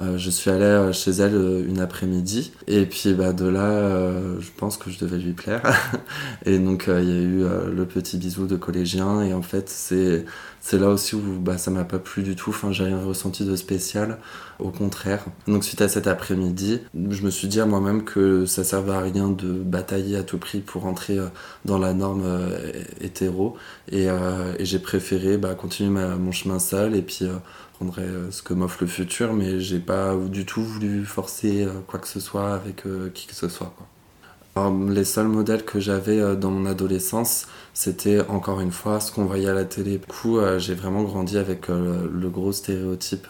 Euh, je suis allé euh, chez elle euh, une après-midi et puis bah, de là, je pense que je devais lui plaire. et donc il y a eu le petit bisou de collégien et en fait c'est c'est là aussi où bah, ça m'a pas plu du tout. Enfin, j'ai rien ressenti de spécial, au contraire. Donc, suite à cet après-midi, je me suis dit à moi-même que ça servait à rien de batailler à tout prix pour entrer dans la norme hétéro. Et, j'ai préféré bah, continuer mon chemin seul et puis euh, ce que m'offre le futur, mais j'ai pas du tout voulu forcer euh, quoi que ce soit avec euh, qui que ce soit. les seuls modèles que j'avais dans mon adolescence, c'était encore une fois ce qu'on voyait à la télé. Du coup, j'ai vraiment grandi avec le gros stéréotype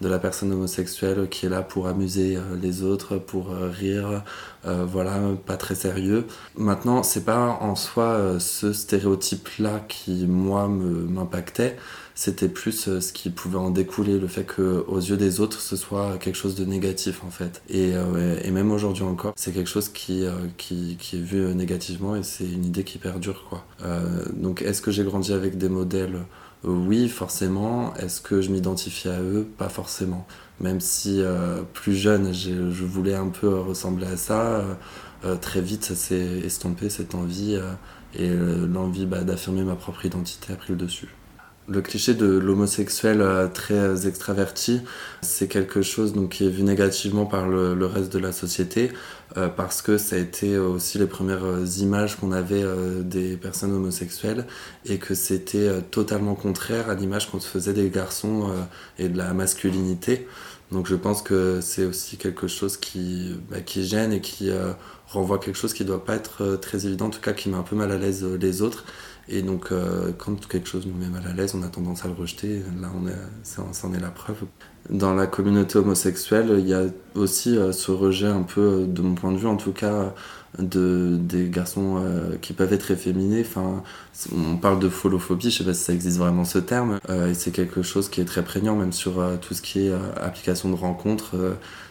de la personne homosexuelle qui est là pour amuser les autres, pour rire, voilà, pas très sérieux. Maintenant, c'est pas en soi ce stéréotype-là qui, moi, m'impactait c'était plus euh, ce qui pouvait en découler, le fait que aux yeux des autres, ce soit quelque chose de négatif en fait. Et, euh, même aujourd'hui encore, c'est quelque chose qui, euh, est vu négativement et c'est une idée qui perdure quoi. donc est-ce que j'ai grandi avec des modèles? Oui, forcément. Est-ce que je m'identifie à eux? Pas forcément. Même si plus jeune, je voulais un peu ressembler à ça, très vite ça s'est estompé cette envie et l'envie bah, d'affirmer ma propre identité a pris le dessus. Le cliché de l'homosexuel euh, très extraverti, c'est quelque chose donc, qui est vu négativement par le, reste de la société, euh, parce que ça a été aussi les premières euh, images qu'on avait des personnes homosexuelles, et que c'était totalement contraire à l'image qu'on se faisait des garçons et de la masculinité. Donc je pense que c'est aussi quelque chose qui, bah, qui gêne et qui renvoie quelque chose qui ne doit pas être très évident, en tout cas qui met un peu mal à l'aise les autres. Et donc, euh, quand quelque chose nous met mal à l'aise, on a tendance à le rejeter. Là, on est, ça, en est la preuve. Dans la communauté homosexuelle, il y a aussi euh, ce rejet un peu, euh, de mon point de vue en tout cas, de, des garçons qui peuvent être efféminés. Enfin, on parle de folophobie, je sais pas si ça existe vraiment ce terme. et c'est quelque chose qui est très prégnant, même sur tout ce qui est application de rencontres.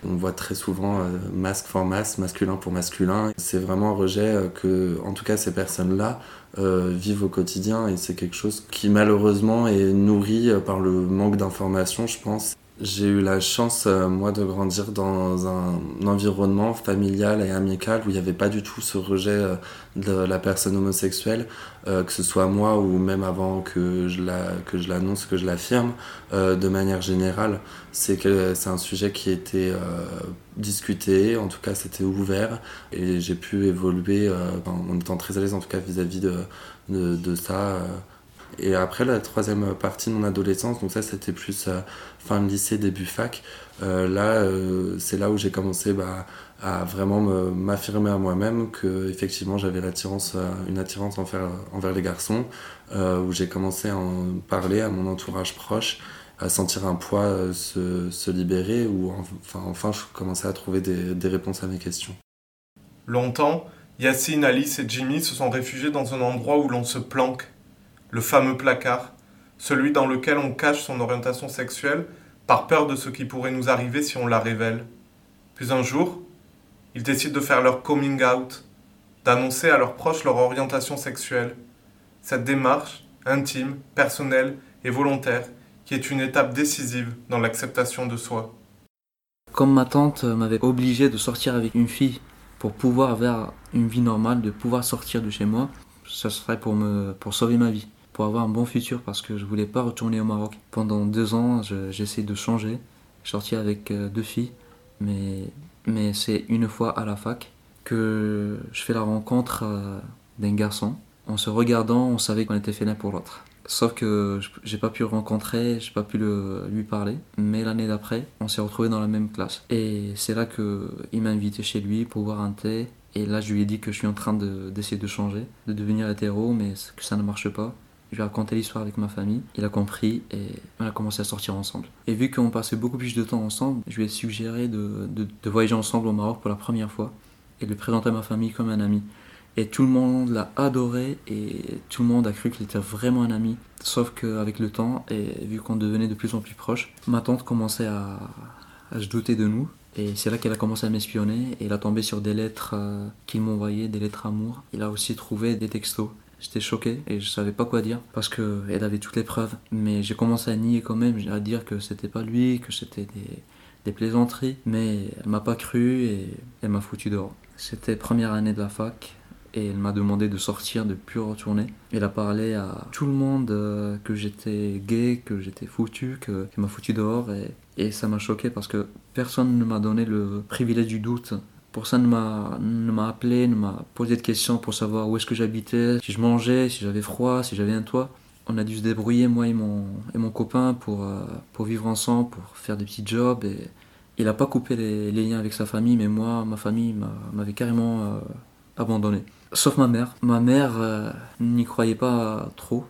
on voit très souvent masque for masque, masculin pour masculin. C'est vraiment un rejet que, en tout cas, ces personnes-là, euh, vivent au quotidien et c'est quelque chose qui malheureusement est nourri euh, par le manque d'information, je pense. J'ai eu la chance, euh, moi, de grandir dans un environnement familial et amical où il n'y avait pas du tout ce rejet euh, de la personne homosexuelle, euh, que ce soit moi ou même avant que je l'annonce, que je l'affirme, de manière générale. C'est un sujet qui était discuté, en tout cas c'était ouvert, et j'ai pu évoluer en étant très à l'aise en tout cas vis-à-vis de, ça. Et après, la troisième partie de mon adolescence, donc ça c'était plus fin de lycée, début fac, euh, là, euh, c'est là où j'ai commencé bah, à vraiment m'affirmer à moi-même que effectivement j'avais l'attirance, euh, une attirance envers, les garçons, où j'ai commencé à en parler à mon entourage proche, à sentir un poids se, se, libérer, où enfin, enfin je commençais à trouver des, des réponses à mes questions. Longtemps, Yacine, Alice et Jimmy se sont réfugiés dans un endroit où l'on se planque, le fameux placard, celui dans lequel on cache son orientation sexuelle par peur de ce qui pourrait nous arriver si on la révèle. Puis un jour, ils décident de faire leur coming out, d'annoncer à leurs proches leur orientation sexuelle. Cette démarche, intime, personnelle et volontaire, qui est une étape décisive dans l'acceptation de soi. Comme ma tante m'avait obligé de sortir avec une fille pour pouvoir avoir une vie normale, de pouvoir sortir de chez moi, ce serait pour, me, pour sauver ma vie pour avoir un bon futur parce que je voulais pas retourner au Maroc. Pendant deux ans, j'essaie de changer. Je suis sorti avec euh, deux filles, mais, mais c'est une fois à la fac que je fais la rencontre euh, d'un garçon. En se regardant, on savait qu'on était fait l'un pour l'autre. Sauf que j'ai pas pu le rencontrer, j'ai pas pu le, lui parler. Mais l'année d'après, on s'est retrouvés dans la même classe. Et c'est là qu'il m'a invité chez lui pour boire un thé. Et là, je lui ai dit que je suis en train d'essayer de, de changer, de devenir hétéro, mais que ça ne marche pas. Je lui ai raconté l'histoire avec ma famille, il a compris et on a commencé à sortir ensemble. Et vu qu'on passait beaucoup plus de temps ensemble, je lui ai suggéré de, de, voyager ensemble au Maroc pour la première fois et de présenter à ma famille comme un ami. Et tout le monde l'a adoré et tout le monde a cru qu'il était vraiment un ami. Sauf qu'avec le temps, et vu qu'on devenait de plus en plus proches, ma tante commençait à, à se douter de nous. Et c'est là qu'elle a commencé à m'espionner et elle a tombé sur des lettres euh, qu'il m'envoyait, des lettres amour. Il a aussi trouvé des textos J'étais choqué et je savais pas quoi dire parce qu'elle avait toutes les preuves. Mais j'ai commencé à nier quand même, à dire que c'était pas lui, que c'était des, plaisanteries. Mais elle m'a pas cru et elle m'a foutu dehors. C'était première année de la fac et elle m'a demandé de sortir, de plus retourner. Elle a parlé à tout le monde euh, que j'étais gay, que j'étais foutu, qu'elle m'a foutu dehors et ça m'a choqué parce que personne ne m'a donné le privilège du doute Personne ne m'a appelé, ne m'a posé de questions pour savoir où est-ce que j'habitais, si je mangeais, si j'avais froid, si j'avais un toit. On a dû se débrouiller, moi et mon, et mon copain, pour, euh, pour vivre ensemble, pour faire des petits jobs. Et il n'a pas coupé les, liens avec sa famille, mais moi, ma famille m'avait carrément euh, abandonné. Sauf ma mère. Ma mère euh, n'y croyait pas trop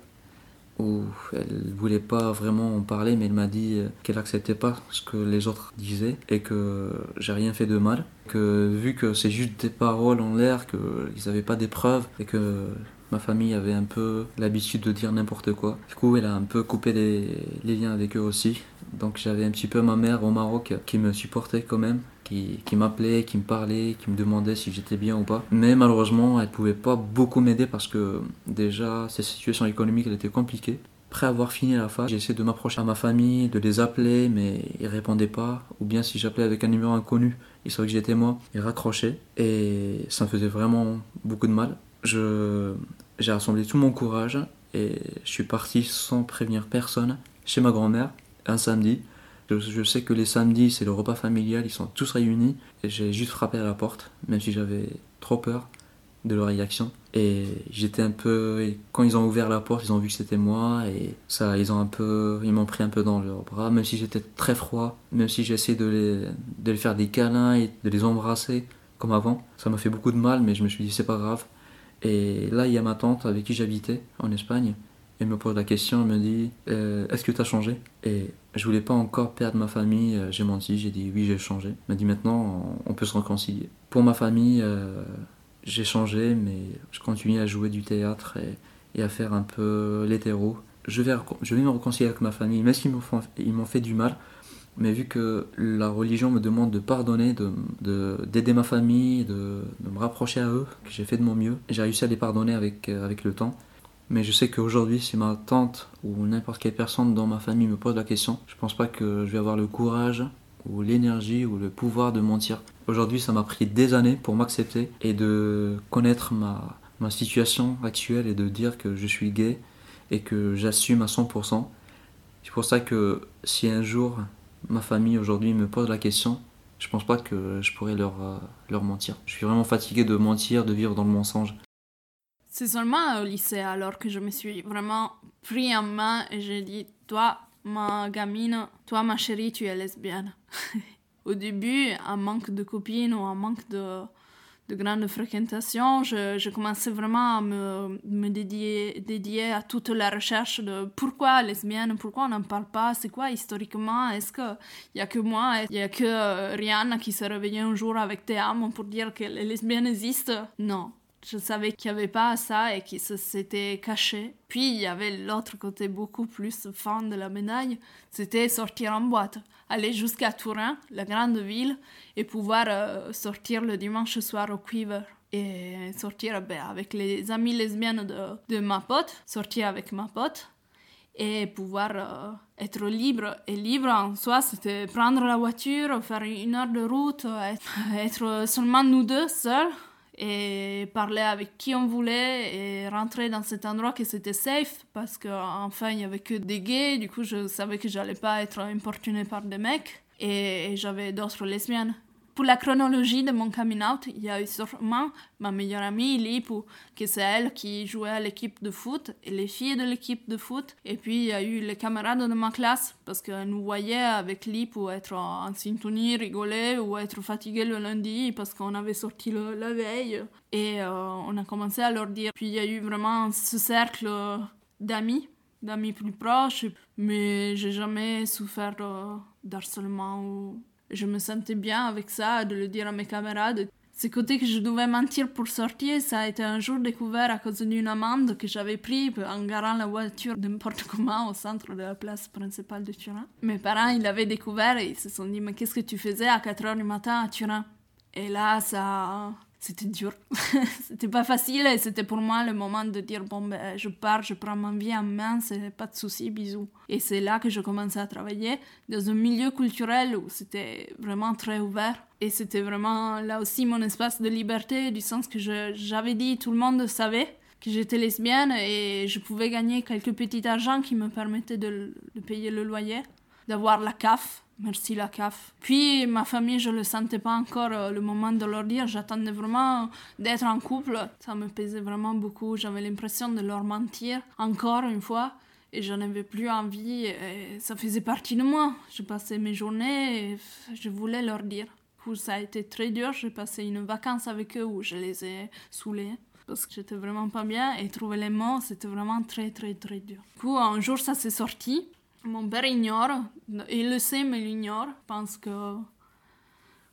où elle voulait pas vraiment en parler, mais elle m'a dit qu'elle acceptait pas ce que les autres disaient et que j'ai rien fait de mal. Que vu que c'est juste des paroles en l'air, qu'ils n'avaient pas des preuves et que ma famille avait un peu l'habitude de dire n'importe quoi. Du coup, elle a un peu coupé les liens avec eux aussi. Donc j'avais un petit peu ma mère au Maroc qui me supportait quand même qui, m'appelait, qui me parlait, qui me demandait si j'étais bien ou pas. Mais malheureusement, elle pouvait pas beaucoup m'aider parce que déjà, sa situation économique, elle était compliquée. Après avoir fini la fac, j'ai essayé de m'approcher à ma famille, de les appeler, mais ils répondaient pas. Ou bien si j'appelais avec un numéro inconnu, ils savaient que j'étais moi, ils raccrochaient. Et ça me faisait vraiment beaucoup de mal. Je, j'ai rassemblé tout mon courage et je suis parti sans prévenir personne chez ma grand-mère un samedi. Je, sais que les samedis, c'est le repas familial, ils sont tous réunis. J'ai juste frappé à la porte, même si j'avais trop peur de leur réaction. Et j'étais un peu. Quand ils ont ouvert la porte, ils ont vu que c'était moi. Et ça, ils ont un peu. Ils m'ont pris un peu dans leurs bras, même si j'étais très froid, même si j'essayais de les, de les faire des câlins et de les embrasser comme avant. Ça m'a fait beaucoup de mal, mais je me suis dit, c'est pas grave. Et là, il y a ma tante avec qui j'habitais en Espagne. Elle me pose la question, elle me dit euh, Est-ce que tu as changé je voulais pas encore perdre ma famille, euh, j'ai menti, j'ai dit oui, j'ai changé. M'a dit maintenant, on peut se réconcilier. Pour ma famille, euh, j'ai changé, mais je continue à jouer du théâtre et, à faire un peu l'hétéro. Je vais, je vais me réconcilier avec ma famille, même s'ils m'ont fait du mal. Mais vu que la religion me demande de pardonner, d'aider de, d'aider ma famille, de, me rapprocher à eux, que j'ai fait de mon mieux, j'ai réussi à les pardonner avec, avec le temps. Mais je sais qu'aujourd'hui, si ma tante ou n'importe quelle personne dans ma famille me pose la question, je pense pas que je vais avoir le courage ou l'énergie ou le pouvoir de mentir. Aujourd'hui, ça m'a pris des années pour m'accepter et de connaître ma, ma situation actuelle et de dire que je suis gay et que j'assume à 100%. C'est pour ça que si un jour ma famille aujourd'hui me pose la question, je pense pas que je pourrais leur, euh, leur mentir. Je suis vraiment fatigué de mentir, de vivre dans le mensonge. C'est seulement au lycée alors que je me suis vraiment pris en main et j'ai dit Toi, ma gamine, toi, ma chérie, tu es lesbienne. au début, un manque de copines ou un manque de, de grande fréquentation, je, commençais vraiment à me, dédier, à toute la recherche de pourquoi lesbienne, pourquoi on n'en parle pas, c'est quoi historiquement, est-ce qu'il n'y a que moi, il n'y a que euh, Rihanna qui s'est réveillée un jour avec Théam pour dire que les lesbiennes existent? Non. Je savais qu'il n'y avait pas ça et qu'il s'était caché. Puis il y avait l'autre côté beaucoup plus fin de la médaille, c'était sortir en boîte aller jusqu'à Turin, la grande ville, et pouvoir euh, sortir le dimanche soir au Quiver. Et sortir ben, avec les amis lesbiennes de, de, ma pote, sortir avec ma pote, et pouvoir euh, être libre. Et libre en soi, c'était prendre la voiture, faire une heure de route, être, être seulement nous deux seuls et parler avec qui on voulait et rentrer dans cet endroit que c'était safe parce qu'enfin il y avait que des gays du coup je savais que j'allais pas être importunée par des mecs et, et j'avais d'autres lesbiennes pour la chronologie de mon coming out, il y a eu sûrement ma meilleure amie, Lipu, que c'est elle qui jouait à l'équipe de foot, et les filles de l'équipe de foot. Et puis il y a eu les camarades de ma classe, parce qu'elles nous voyaient avec Lipu être en syntonie, rigoler ou être fatigués le lundi parce qu'on avait sorti la veille. Et euh, on a commencé à leur dire. Puis il y a eu vraiment ce cercle d'amis d'amis plus proches, mais j'ai jamais souffert euh, d'harcèlement ou je me sentais bien avec ça, de le dire à mes camarades. Ce côté que je devais mentir pour sortir, ça a été un jour découvert à cause d'une amende que j'avais prise en garant la voiture n'importe comment au centre de la place principale de Turin. Mes parents, ils l'avaient découvert et ils se sont dit, mais qu'est-ce que tu faisais à 4 heures du matin à Turin? Et là, ça, c'était dur. c'était pas facile et c'était pour moi le moment de dire bon, ben, je pars, je prends ma vie en main, c'est pas de souci, bisous. Et c'est là que je commençais à travailler dans un milieu culturel où c'était vraiment très ouvert. Et c'était vraiment là aussi mon espace de liberté, du sens que j'avais dit, tout le monde savait que j'étais lesbienne et je pouvais gagner quelques petits argents qui me permettaient de, de payer le loyer, d'avoir la CAF Merci la CAF. Puis ma famille, je le sentais pas encore euh, le moment de leur dire. J'attendais vraiment d'être en couple. Ça me pesait vraiment beaucoup. J'avais l'impression de leur mentir encore une fois. Et j'en avais plus envie. Ça faisait partie de moi. Je passais mes journées et je voulais leur dire. Coup, ça a été très dur. J'ai passé une vacance avec eux où je les ai saoulés parce que j'étais vraiment pas bien et trouver les mots, c'était vraiment très très très dur. Du coup, un jour, ça s'est sorti mon père ignore, il le sait mais il ignore, pense que,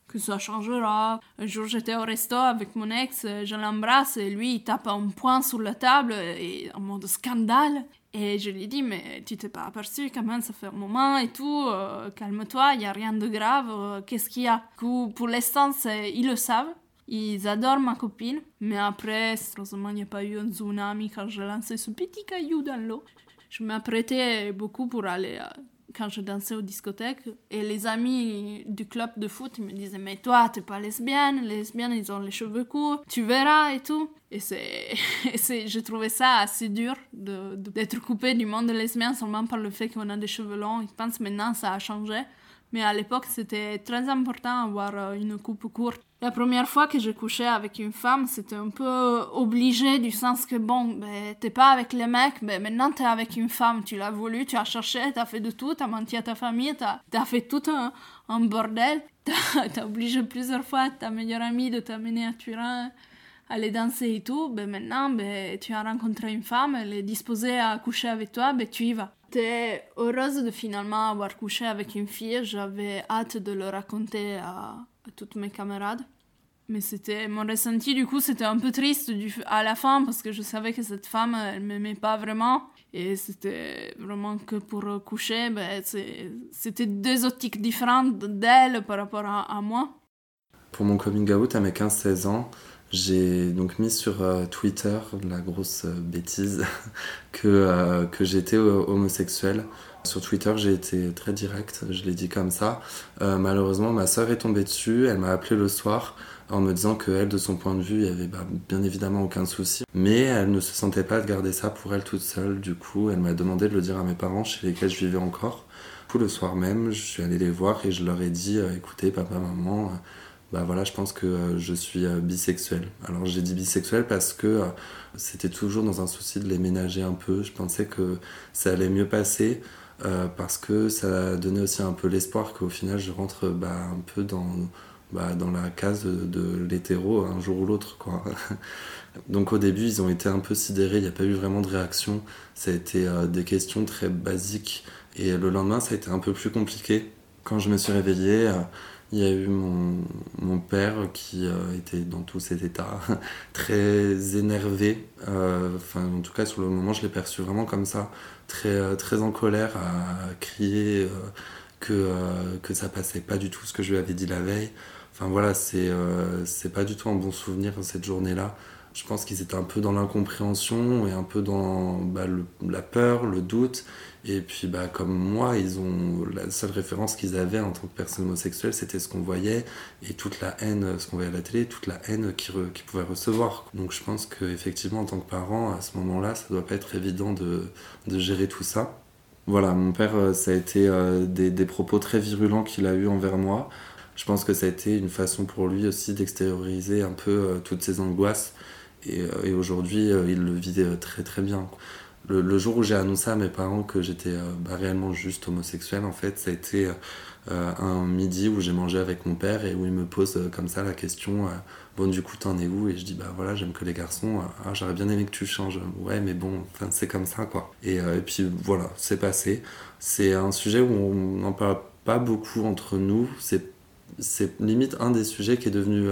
que ça changera. Un jour j'étais au resto avec mon ex, je l'embrasse et lui il tape un poing sur la table et, en mode scandale. Et je lui dis mais tu t'es pas aperçu quand même, ça fait un moment et tout, euh, calme-toi, il y a rien de grave, euh, qu'est-ce qu'il y a? Pour l'instant ils le savent. Ils adorent ma copine, mais après, heureusement, il n'y a pas eu un tsunami quand j'ai lancé ce petit caillou dans l'eau je m'apprêtais beaucoup pour aller euh, quand je dansais aux discothèques. Et les amis du club de foot me disaient Mais toi, t'es pas lesbienne, les lesbiennes, ils ont les cheveux courts, tu verras et tout. Et c'est, je trouvais ça assez dur d'être de, coupé du monde lesbien seulement par le fait qu'on a des cheveux longs. Je pense maintenant ça a changé. Mais à l'époque, c'était très important d'avoir euh, une coupe courte. La première fois que j'ai couché avec une femme, c'était un peu obligé du sens que bon, ben, t'es pas avec les mecs, ben, maintenant t'es avec une femme, tu l'as voulu, tu as cherché, t'as fait de tout, t'as menti à ta famille, t'as as fait tout un, bordel, t'as obligé plusieurs fois ta meilleure amie de t'amener à Turin, aller danser et tout, ben maintenant ben, tu as rencontré une femme, elle est disposée à coucher avec toi, tu y vas. J'étais heureuse de finalement avoir couché avec une fille. J'avais hâte de le raconter à, toutes mes camarades. Mais c'était mon ressenti, du coup, c'était un peu triste du, à la fin parce que je savais que cette femme, elle m'aimait pas vraiment. Et c'était vraiment que pour coucher, ben, c'était deux optiques différentes d'elle par rapport à, à, moi. Pour mon coming out à mes 15-16 ans, j'ai donc mis sur euh, Twitter la grosse euh, bêtise que, euh, que j'étais homosexuel. Sur Twitter, j'ai été très direct, je l'ai dit comme ça. malheureusement, ma soeur est tombée dessus, elle m'a appelé le soir en me disant qu'elle, de son point de vue, il y avait bah, bien évidemment aucun souci. Mais elle ne se sentait pas de garder ça pour elle toute seule. Du coup, elle m'a demandé de le dire à mes parents chez lesquels je vivais encore. Du coup, le soir même, je suis allé les voir et je leur ai dit écoutez, papa, maman, bah voilà, je pense que euh, je suis euh, bisexuel. Alors j'ai dit bisexuel parce que euh, c'était toujours dans un souci de les ménager un peu. Je pensais que ça allait mieux passer parce que ça donnait aussi un peu l'espoir qu'au final je rentre bah, un peu dans, bah, dans la case de, l'hétéro un jour ou l'autre. quoi. Donc au début ils ont été un peu sidérés, il n'y a pas eu vraiment de réaction. Ça a été des questions très basiques et le lendemain ça a été un peu plus compliqué. Quand je me suis réveillé, il y a eu mon, mon père qui euh, était dans tout cet état, très énervé. Euh, enfin, en tout cas, sur le moment, je l'ai perçu vraiment comme ça, très, euh, très en colère, à crier que, que ça passait pas du tout ce que je lui avais dit la veille. Enfin voilà, c'est c'est pas du tout un bon souvenir cette journée-là. Je pense qu'ils étaient un peu dans l'incompréhension et un peu dans bah, la peur, le doute. Et puis, bah, comme moi, ils ont la seule référence qu'ils avaient en tant que personne homosexuelle, c'était ce qu'on voyait et toute la haine, ce qu'on voyait à la télé, toute la haine qu'ils pouvaient recevoir. Donc, je pense qu'effectivement, en tant que parent, à ce moment-là, ça doit pas être évident de, gérer tout ça. Voilà, mon père, euh, ça a été euh, des, des propos très virulents qu'il a eu envers moi. Je pense que ça a été une façon pour lui aussi d'extérioriser un peu euh, toutes ses angoisses. Et, et aujourd'hui, il le vit très très bien le, jour où j'ai annoncé à mes parents que j'étais euh, bah, réellement juste homosexuel, en fait, ça a été euh, un midi où j'ai mangé avec mon père et où il me pose euh, comme ça la question Bon, du coup, t'en es où? Et je dis Bah voilà, j'aime que les garçons. Ah, j'aurais bien aimé que tu changes. Ouais, mais bon, c'est comme ça, quoi. Et, et puis voilà, c'est passé. C'est un sujet où on n'en parle pas beaucoup entre nous. C'est limite un des sujets qui est devenu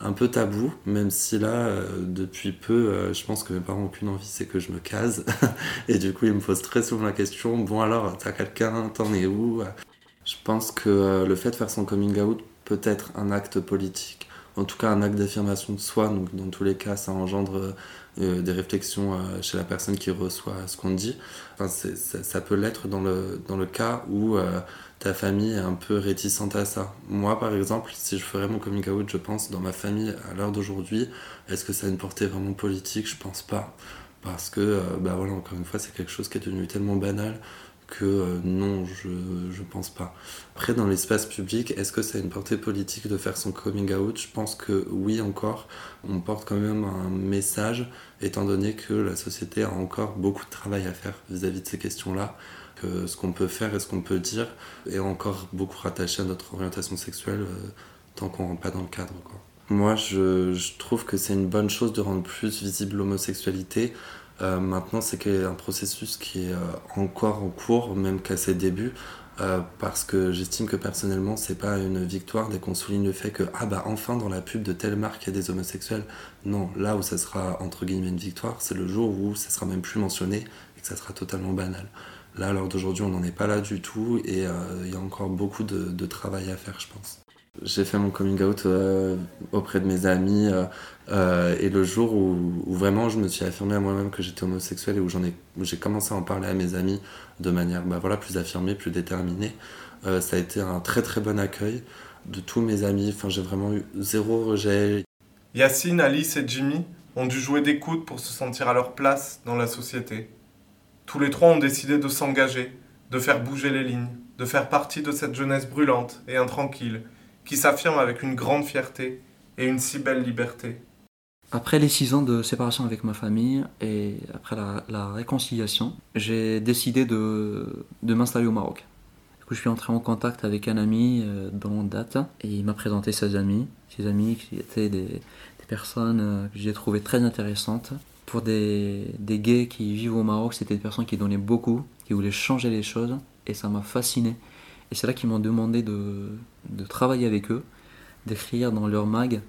un peu tabou, même si là, euh, depuis peu, euh, je pense que mes parents n'ont aucune envie, c'est que je me case. et du coup, ils me posent très souvent la question Bon, alors, t'as quelqu'un T'en es où? Je pense que euh, le fait de faire son coming out peut être un acte politique, en tout cas un acte d'affirmation de soi. Donc, dans tous les cas, ça engendre des réflexions chez la personne qui reçoit ce qu'on dit. Ça, ça, peut l'être dans le, dans le cas où ta famille est un peu réticente à ça. Moi, par exemple, si je ferais mon coming out, je pense, dans ma famille à l'heure d'aujourd'hui, est-ce que ça a une portée vraiment politique? Je pense pas. Parce que, euh, bah voilà, encore une fois, c'est quelque chose qui est devenu tellement banal que euh, non, je, je pense pas. Après, dans l'espace public, est-ce que ça a une portée politique de faire son coming out? Je pense que oui, encore. On porte quand même un message, étant donné que la société a encore beaucoup de travail à faire vis à -vis de ces questions-là que ce qu'on peut faire et ce qu'on peut dire est encore beaucoup rattaché à notre orientation sexuelle euh, tant qu'on rentre pas dans le cadre. Quoi. Moi, je, je trouve que c'est une bonne chose de rendre plus visible l'homosexualité. Euh, maintenant, c'est un processus qui est euh, encore en cours, même qu'à ses débuts, parce que j'estime que personnellement, c'est pas une victoire dès qu'on souligne le fait que ah bah enfin dans la pub de telle marque il y a des homosexuels. Non, là où ça sera entre guillemets une victoire, c'est le jour où ça sera même plus mentionné et que ça sera totalement banal. Là, à l'heure d'aujourd'hui, on n'en est pas là du tout et euh, il y a encore beaucoup de, travail à faire, je pense. J'ai fait mon coming out euh, auprès de mes amis euh, et le jour où, vraiment je me suis affirmé à moi-même que j'étais homosexuel et où j'ai commencé à en parler à mes amis de manière bah, voilà, plus affirmée, plus déterminée, ça a été un très très bon accueil de tous mes amis. Enfin, j'ai vraiment eu zéro rejet. Yacine, Alice et Jimmy ont dû jouer d'écoute pour se sentir à leur place dans la société. Tous les trois ont décidé de s'engager, de faire bouger les lignes, de faire partie de cette jeunesse brûlante et intranquille qui s'affirme avec une grande fierté et une si belle liberté. Après les six ans de séparation avec ma famille et après la, réconciliation, j'ai décidé de, m'installer au Maroc. Je suis entré en contact avec un ami euh, dans date et il m'a présenté ses amis, ses amis qui étaient des, des personnes euh, que j'ai trouvées très intéressantes pour des, gays qui vivent au Maroc, c'était des personnes qui donnaient beaucoup, qui voulaient changer les choses, et ça m'a fasciné. Et c'est là qu'ils m'ont demandé de, de, travailler avec eux, d'écrire dans leur mag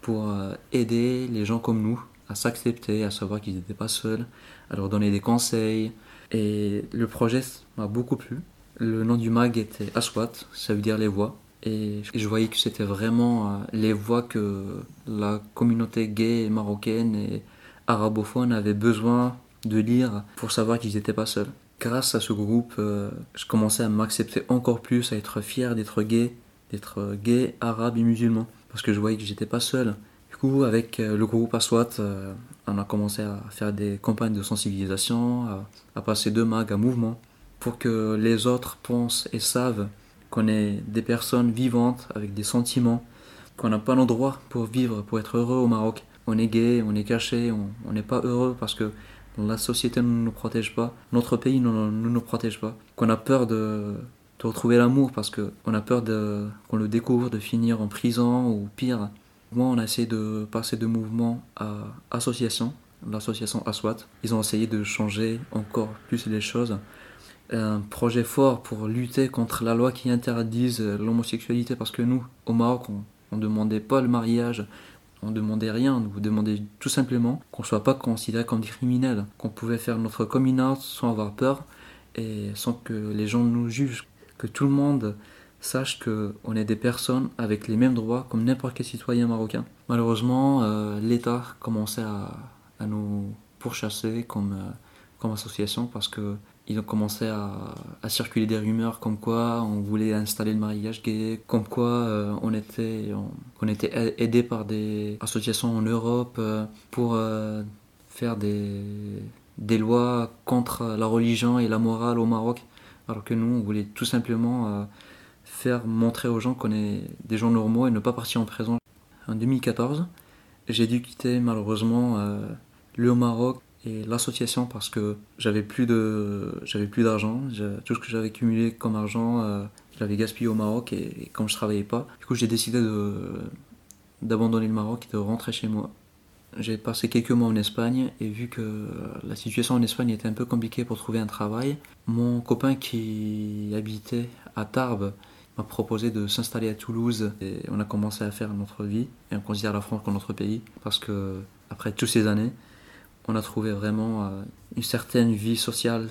pour euh, aider les gens comme nous à s'accepter, à savoir qu'ils n'étaient pas seuls, à leur donner des conseils. Et le projet m'a beaucoup plu. Le nom du mag était Aswat, ça veut dire les voix. Et je voyais que c'était vraiment euh, les voix que la communauté gay marocaine et arabophone avait besoin de lire pour savoir qu'ils n'étaient pas seuls. Grâce à ce groupe, euh, je commençais à m'accepter encore plus, à être fier d'être gay, d'être gay, arabe et musulman. Parce que je voyais que j'étais pas seul. Du coup, avec euh, le groupe Aswat, on a commencé à faire des campagnes de sensibilisation, à, passer de mag à mouvement, pour que les autres pensent et savent qu'on est des personnes vivantes avec des sentiments, qu'on n'a pas nos droits pour vivre, pour être heureux au Maroc. On est gay, on est caché, on n'est pas heureux parce que la société ne nous protège pas, notre pays ne nous, protège pas, qu'on a peur de, retrouver l'amour parce qu'on a peur qu'on le découvre, de finir en prison ou pire. Moi, on a essayé de passer de mouvement à association, l'association Aswat. Ils ont essayé de changer encore plus les choses un projet fort pour lutter contre la loi qui interdise l'homosexualité parce que nous, au Maroc, on ne demandait pas le mariage, on demandait rien, on demandait tout simplement qu'on soit pas considéré comme des criminels, qu'on pouvait faire notre coming sans avoir peur et sans que les gens nous jugent, que tout le monde sache qu'on est des personnes avec les mêmes droits comme n'importe quel citoyen marocain. Malheureusement, euh, l'État commençait à, nous pourchasser comme, euh, comme association parce que ils ont commencé à, circuler des rumeurs comme quoi on voulait installer le mariage gay, comme quoi euh, on était on, était aidé par des associations en Europe euh, pour euh, faire des, des lois contre la religion et la morale au Maroc, alors que nous on voulait tout simplement faire montrer aux gens qu'on est des gens normaux et ne pas partir en prison. En 2014, j'ai dû quitter malheureusement le Maroc et l'association parce que j'avais plus de j'avais plus d'argent. Tout ce que j'avais cumulé comme argent euh, je l'avais gaspillé au Maroc et, comme je travaillais pas du coup j'ai décidé de d'abandonner le Maroc et de rentrer chez moi. J'ai passé quelques mois en Espagne et vu que la situation en Espagne était un peu compliquée pour trouver un travail mon copain qui habitait à Tarbes m'a proposé de s'installer à Toulouse et on a commencé à faire notre vie et on considère la France comme notre pays parce que après toutes ces années on a trouvé vraiment euh, une certaine vie sociale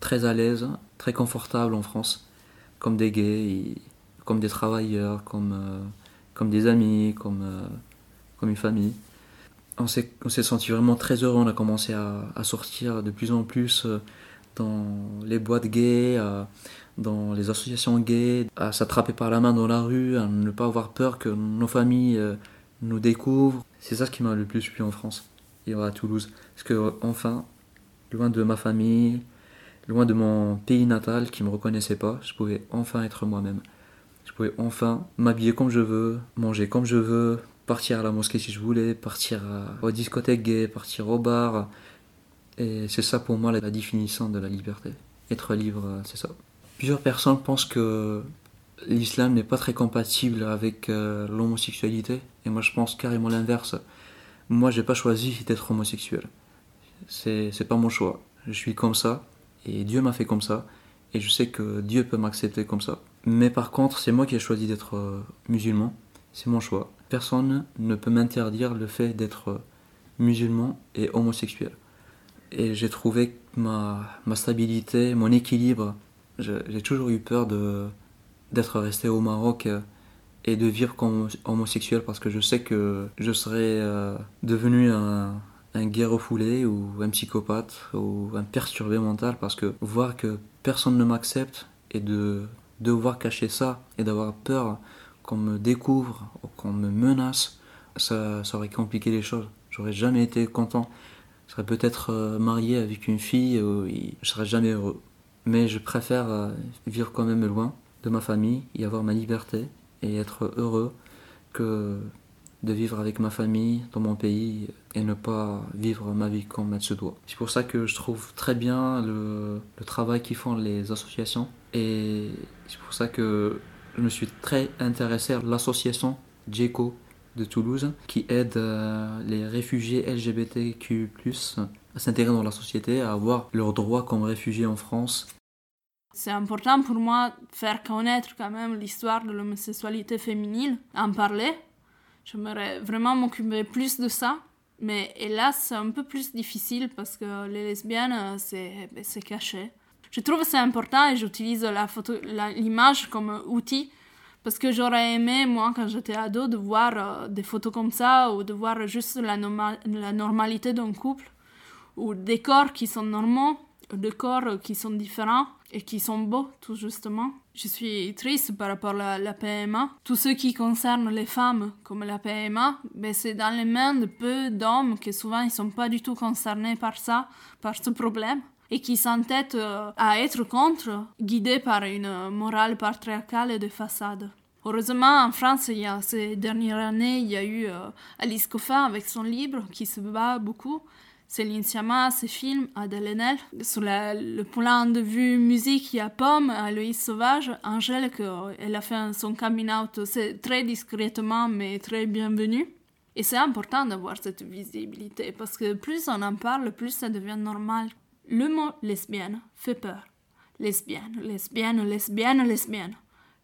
très à l'aise, très confortable en France, comme des gays, comme des travailleurs, comme, euh, comme des amis, comme, euh, comme une famille. On s'est, senti vraiment très heureux, on a commencé à, sortir de plus en plus dans les boîtes gays, dans les associations gays, à s'attraper par la main dans la rue, à ne pas avoir peur que nos familles nous découvrent. C'est ça ce qui m'a le plus plu en France à Toulouse. Parce que, enfin, loin de ma famille, loin de mon pays natal qui me reconnaissait pas, je pouvais enfin être moi-même. Je pouvais enfin m'habiller comme je veux, manger comme je veux, partir à la mosquée si je voulais, partir à, aux discothèques gays, partir au bar. Et c'est ça pour moi la définition de la liberté. Être libre, c'est ça. Plusieurs personnes pensent que l'islam n'est pas très compatible avec euh, l'homosexualité. Et moi je pense carrément l'inverse. Moi, j'ai pas choisi d'être homosexuel. C'est, c'est pas mon choix. Je suis comme ça, et Dieu m'a fait comme ça, et je sais que Dieu peut m'accepter comme ça. Mais par contre, c'est moi qui ai choisi d'être euh, musulman, c'est mon choix. Personne ne peut m'interdire le fait d'être euh, musulman et homosexuel. Et j'ai trouvé ma, stabilité, mon équilibre. J'ai toujours eu peur d'être resté au Maroc euh, et de vivre comme homosexuel parce que je sais que je serais euh, devenu un, un gay refoulé ou un psychopathe ou un perturbé mental parce que voir que personne ne m'accepte et de devoir cacher ça et d'avoir peur qu'on me découvre ou qu'on me menace, ça, ça, aurait compliqué les choses. J'aurais jamais été content. Je serais peut-être euh, marié avec une fille je serais jamais heureux. Mais je préfère euh, vivre quand même loin de ma famille et avoir ma liberté et être heureux que de vivre avec ma famille dans mon pays et ne pas vivre ma vie comme elle se doit. C'est pour ça que je trouve très bien le, travail qu'ils font les associations et c'est pour ça que je me suis très intéressé à l'association JECO de Toulouse qui aide euh, les réfugiés LGBTQ+, à s'intégrer dans la société, à avoir leurs droits comme réfugiés en France c'est important pour moi de faire connaître quand même l'histoire de l'homosexualité féminine, en parler. J'aimerais vraiment m'occuper plus de ça. Mais hélas, c'est un peu plus difficile parce que les lesbiennes, c'est, caché. Je trouve que c'est important et j'utilise l'image comme outil Parce que j'aurais aimé, moi, quand j'étais ado, de voir euh, des photos comme ça ou de voir juste la, la normalité d'un couple ou des corps qui sont normaux, des corps qui sont différents et qui sont beaux, tout justement. Je suis triste par rapport à la PMA. Tout ce qui concerne les femmes, comme la PMA, ben c'est dans les mains de peu d'hommes qui souvent ils sont pas du tout concernés par ça, par ce problème et qui s'entêtent euh, à être contre, guidés par une morale patriarcale et de façade. Heureusement, en France, il y a, ces dernières années, il y a eu euh, Alice Coffin avec son livre qui se bat beaucoup Céline Sciamma, ses films, Adèle Haenel. Sur le plan de vue musique, il y a Pomme, Aloïs Sauvage, Angèle, elle a fait son coming out très discrètement, mais très bienvenu. Et c'est important d'avoir cette visibilité, parce que plus on en parle, plus ça devient normal. Le mot lesbienne fait peur. Lesbienne, lesbienne, lesbienne, lesbienne.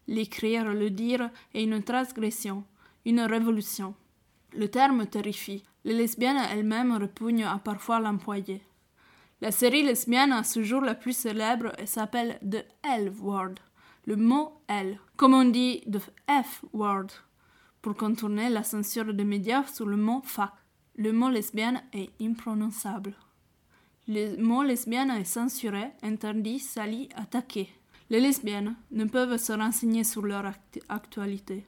L'écrire, le dire est une transgression, une révolution. Le terme terrifie. Les lesbiennes elles-mêmes repugnent à parfois l'employer. La série lesbienne à ce jour la plus célèbre s'appelle The L Word, le mot L, comme on dit The F Word, pour contourner la censure des médias sur le mot fuck. Le mot lesbienne est imprononçable. Le mot lesbienne est censuré, interdit, sali, attaqué. Les lesbiennes ne peuvent se renseigner sur leur actualité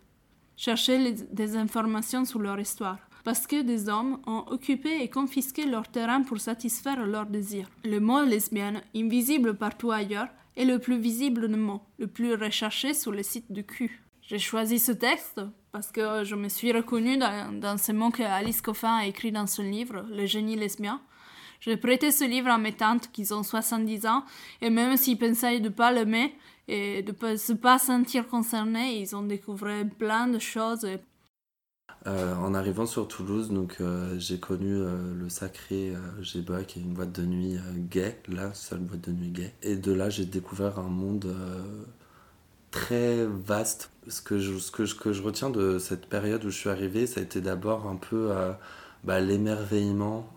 chercher des informations sur leur histoire, parce que des hommes ont occupé et confisqué leur terrain pour satisfaire leurs désirs. Le mot lesbienne, invisible partout ailleurs, est le plus visible des mots, le plus recherché sur le site du cul. J'ai choisi ce texte parce que je me suis reconnue dans, dans ces mots que Alice Coffin a écrit dans son livre, Le génie lesbien. J'ai prêté ce livre à mes tantes qui ont 70 ans et même s'ils pensaient de ne pas l'aimer, et de ne se pas sentir concernés. Ils ont découvert plein de choses. Euh, en arrivant sur Toulouse, euh, j'ai connu euh, le sacré Géba, qui est une boîte de nuit gay, la seule boîte de nuit gay. Et de là, j'ai découvert un monde très vaste. Ce que je retiens de cette période où je suis arrivé, ça a été d'abord un peu bah, l'émerveillement.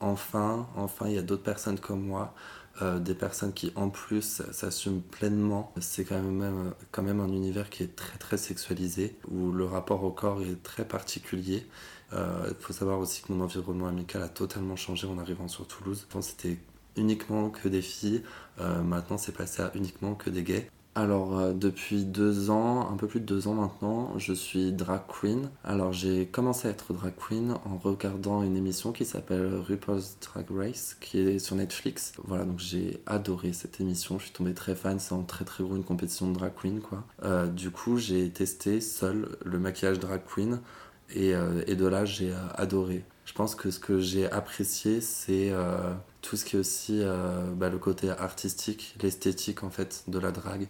enfin, enfin, il y a d'autres personnes comme moi. Euh, des personnes qui en plus s'assument pleinement. C'est quand même, un univers qui est très très sexualisé, où le rapport au corps est très particulier. Il euh, faut savoir aussi que mon environnement amical a totalement changé en arrivant sur Toulouse. C'était uniquement que des filles, euh, maintenant c'est passé à uniquement que des gays. Alors euh, depuis deux ans, un peu plus de deux ans maintenant, je suis drag queen. Alors j'ai commencé à être drag queen en regardant une émission qui s'appelle RuPaul's Drag Race, qui est sur Netflix. Voilà, donc j'ai adoré cette émission, je suis tombée très fan, c'est en très très gros une compétition de drag queen quoi. Euh, du coup j'ai testé seul le maquillage drag queen et, euh, et de là j'ai adoré. Je pense que ce que j'ai apprécié c'est tout ce qui est aussi euh, bah, le côté artistique, l'esthétique en fait de la drague.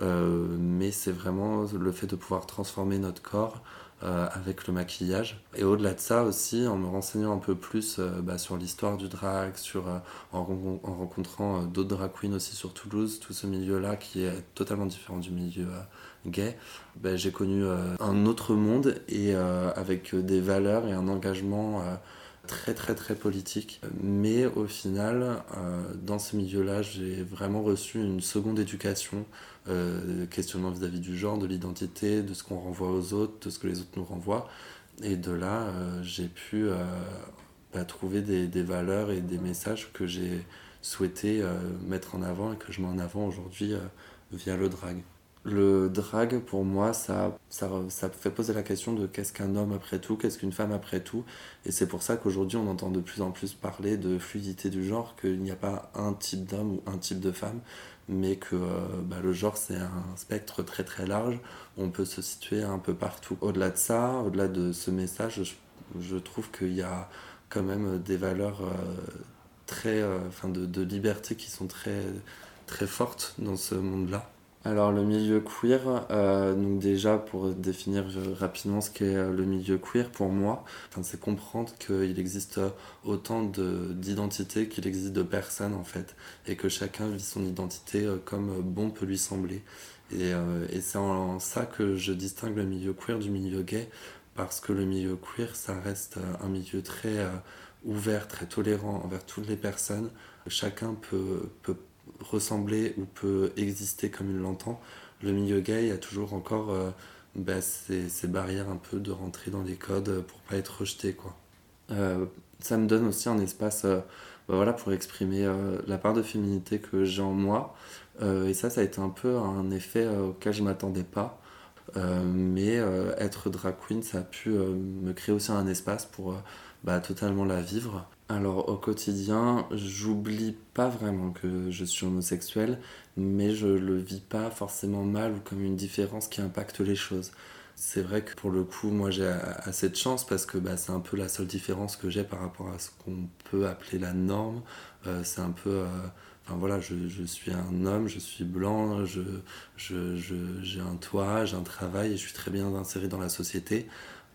Euh, mais c'est vraiment le fait de pouvoir transformer notre corps euh, avec le maquillage. Et au-delà de ça aussi, en me renseignant un peu plus bah, sur l'histoire du drag, sur, en, rencontrant d'autres drag queens aussi sur Toulouse, tout ce milieu-là qui est totalement différent du milieu gay, bah, j'ai connu un autre monde et avec des valeurs et un engagement très très très politique. Mais au final, euh, dans ce milieu-là, j'ai vraiment reçu une seconde éducation, euh, questionnement vis-à-vis du genre, de l'identité, de ce qu'on renvoie aux autres, de ce que les autres nous renvoient. Et de là, euh, j'ai pu euh, bah, trouver des, des, valeurs et des messages que j'ai souhaité mettre en avant et que je mets en avant aujourd'hui via le drag. Le drag, pour moi, ça, fait poser la question de qu'est-ce qu'un homme après tout, qu'est-ce qu'une femme après tout. Et c'est pour ça qu'aujourd'hui, on entend de plus en plus parler de fluidité du genre, qu'il n'y a pas un type d'homme ou un type de femme, mais que euh, bah, le genre, c'est un spectre très très large. On peut se situer un peu partout. Au-delà de ça, au-delà de ce message, je, trouve qu'il y a quand même des valeurs euh, très, euh, enfin de, de liberté qui sont très, très fortes dans ce monde-là. Alors le milieu queer, euh, donc déjà pour définir rapidement ce qu'est euh, le milieu queer pour moi, c'est comprendre qu'il existe autant d'identités qu'il existe de personnes en fait, et que chacun vit son identité euh, comme bon peut lui sembler. Et, et c'est en ça que je distingue le milieu queer du milieu gay, parce que le milieu queer, ça reste un milieu très ouvert, très tolérant envers toutes les personnes. Chacun peut, peut ressembler ou peut exister comme il l'entend, le milieu gay a toujours encore euh, bah, ces, barrières un peu de rentrer dans les codes pour pas être rejeté. Quoi. Euh, ça me donne aussi un espace euh, bah, voilà, pour exprimer la part de féminité que j'ai en moi. et ça, ça a été un peu un effet auquel je m'attendais pas. mais être drag queen, ça a pu me créer aussi un espace pour bah, totalement la vivre. Alors au quotidien, j'oublie pas vraiment que je suis homosexuel, mais je le vis pas forcément mal ou comme une différence qui impacte les choses. C'est vrai que pour le coup, moi j'ai assez de chance parce que bah, c'est un peu la seule différence que j'ai par rapport à ce qu'on peut appeler la norme. Euh, c'est un peu. Euh, enfin voilà, je, suis un homme, je suis blanc, je, je, j'ai un toit, j'ai un travail et je suis très bien inséré dans la société.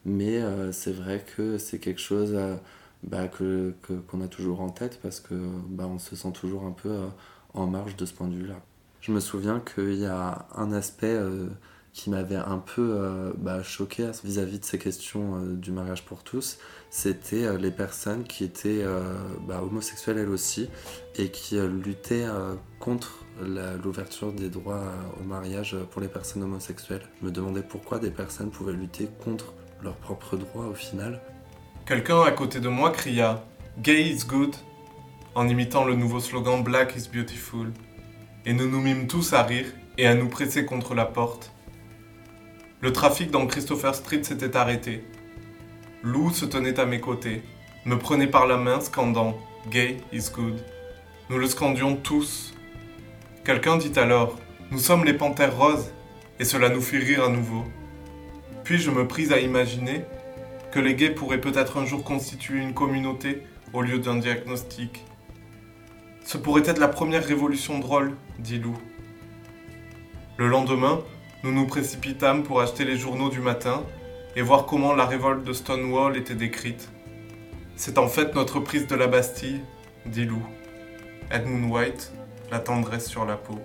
Mais euh, c'est vrai que c'est quelque chose bah, que, qu'on a toujours en tête parce que bah, on se sent toujours un peu euh, en marge de ce point de vue-là. Je me souviens qu'il y a un aspect euh, qui m'avait un peu euh, bah, choqué vis-à-vis de ces questions du mariage pour tous, c'était les personnes qui étaient bah, homosexuelles elles aussi et qui luttaient contre l'ouverture des droits au mariage pour les personnes homosexuelles. Je me demandais pourquoi des personnes pouvaient lutter contre leurs propres droits au final. Quelqu'un à côté de moi cria Gay is good en imitant le nouveau slogan Black is beautiful. Et nous nous mîmes tous à rire et à nous presser contre la porte. Le trafic dans Christopher Street s'était arrêté. Lou se tenait à mes côtés, me prenait par la main scandant Gay is good. Nous le scandions tous. Quelqu'un dit alors Nous sommes les panthères roses, et cela nous fit rire à nouveau. Puis je me pris à imaginer que les gays pourraient peut-être un jour constituer une communauté au lieu d'un diagnostic. Ce pourrait être la première révolution drôle, dit Lou. Le lendemain, nous nous précipitâmes pour acheter les journaux du matin et voir comment la révolte de Stonewall était décrite. C'est en fait notre prise de la Bastille, dit Lou. Edmund White, la tendresse sur la peau.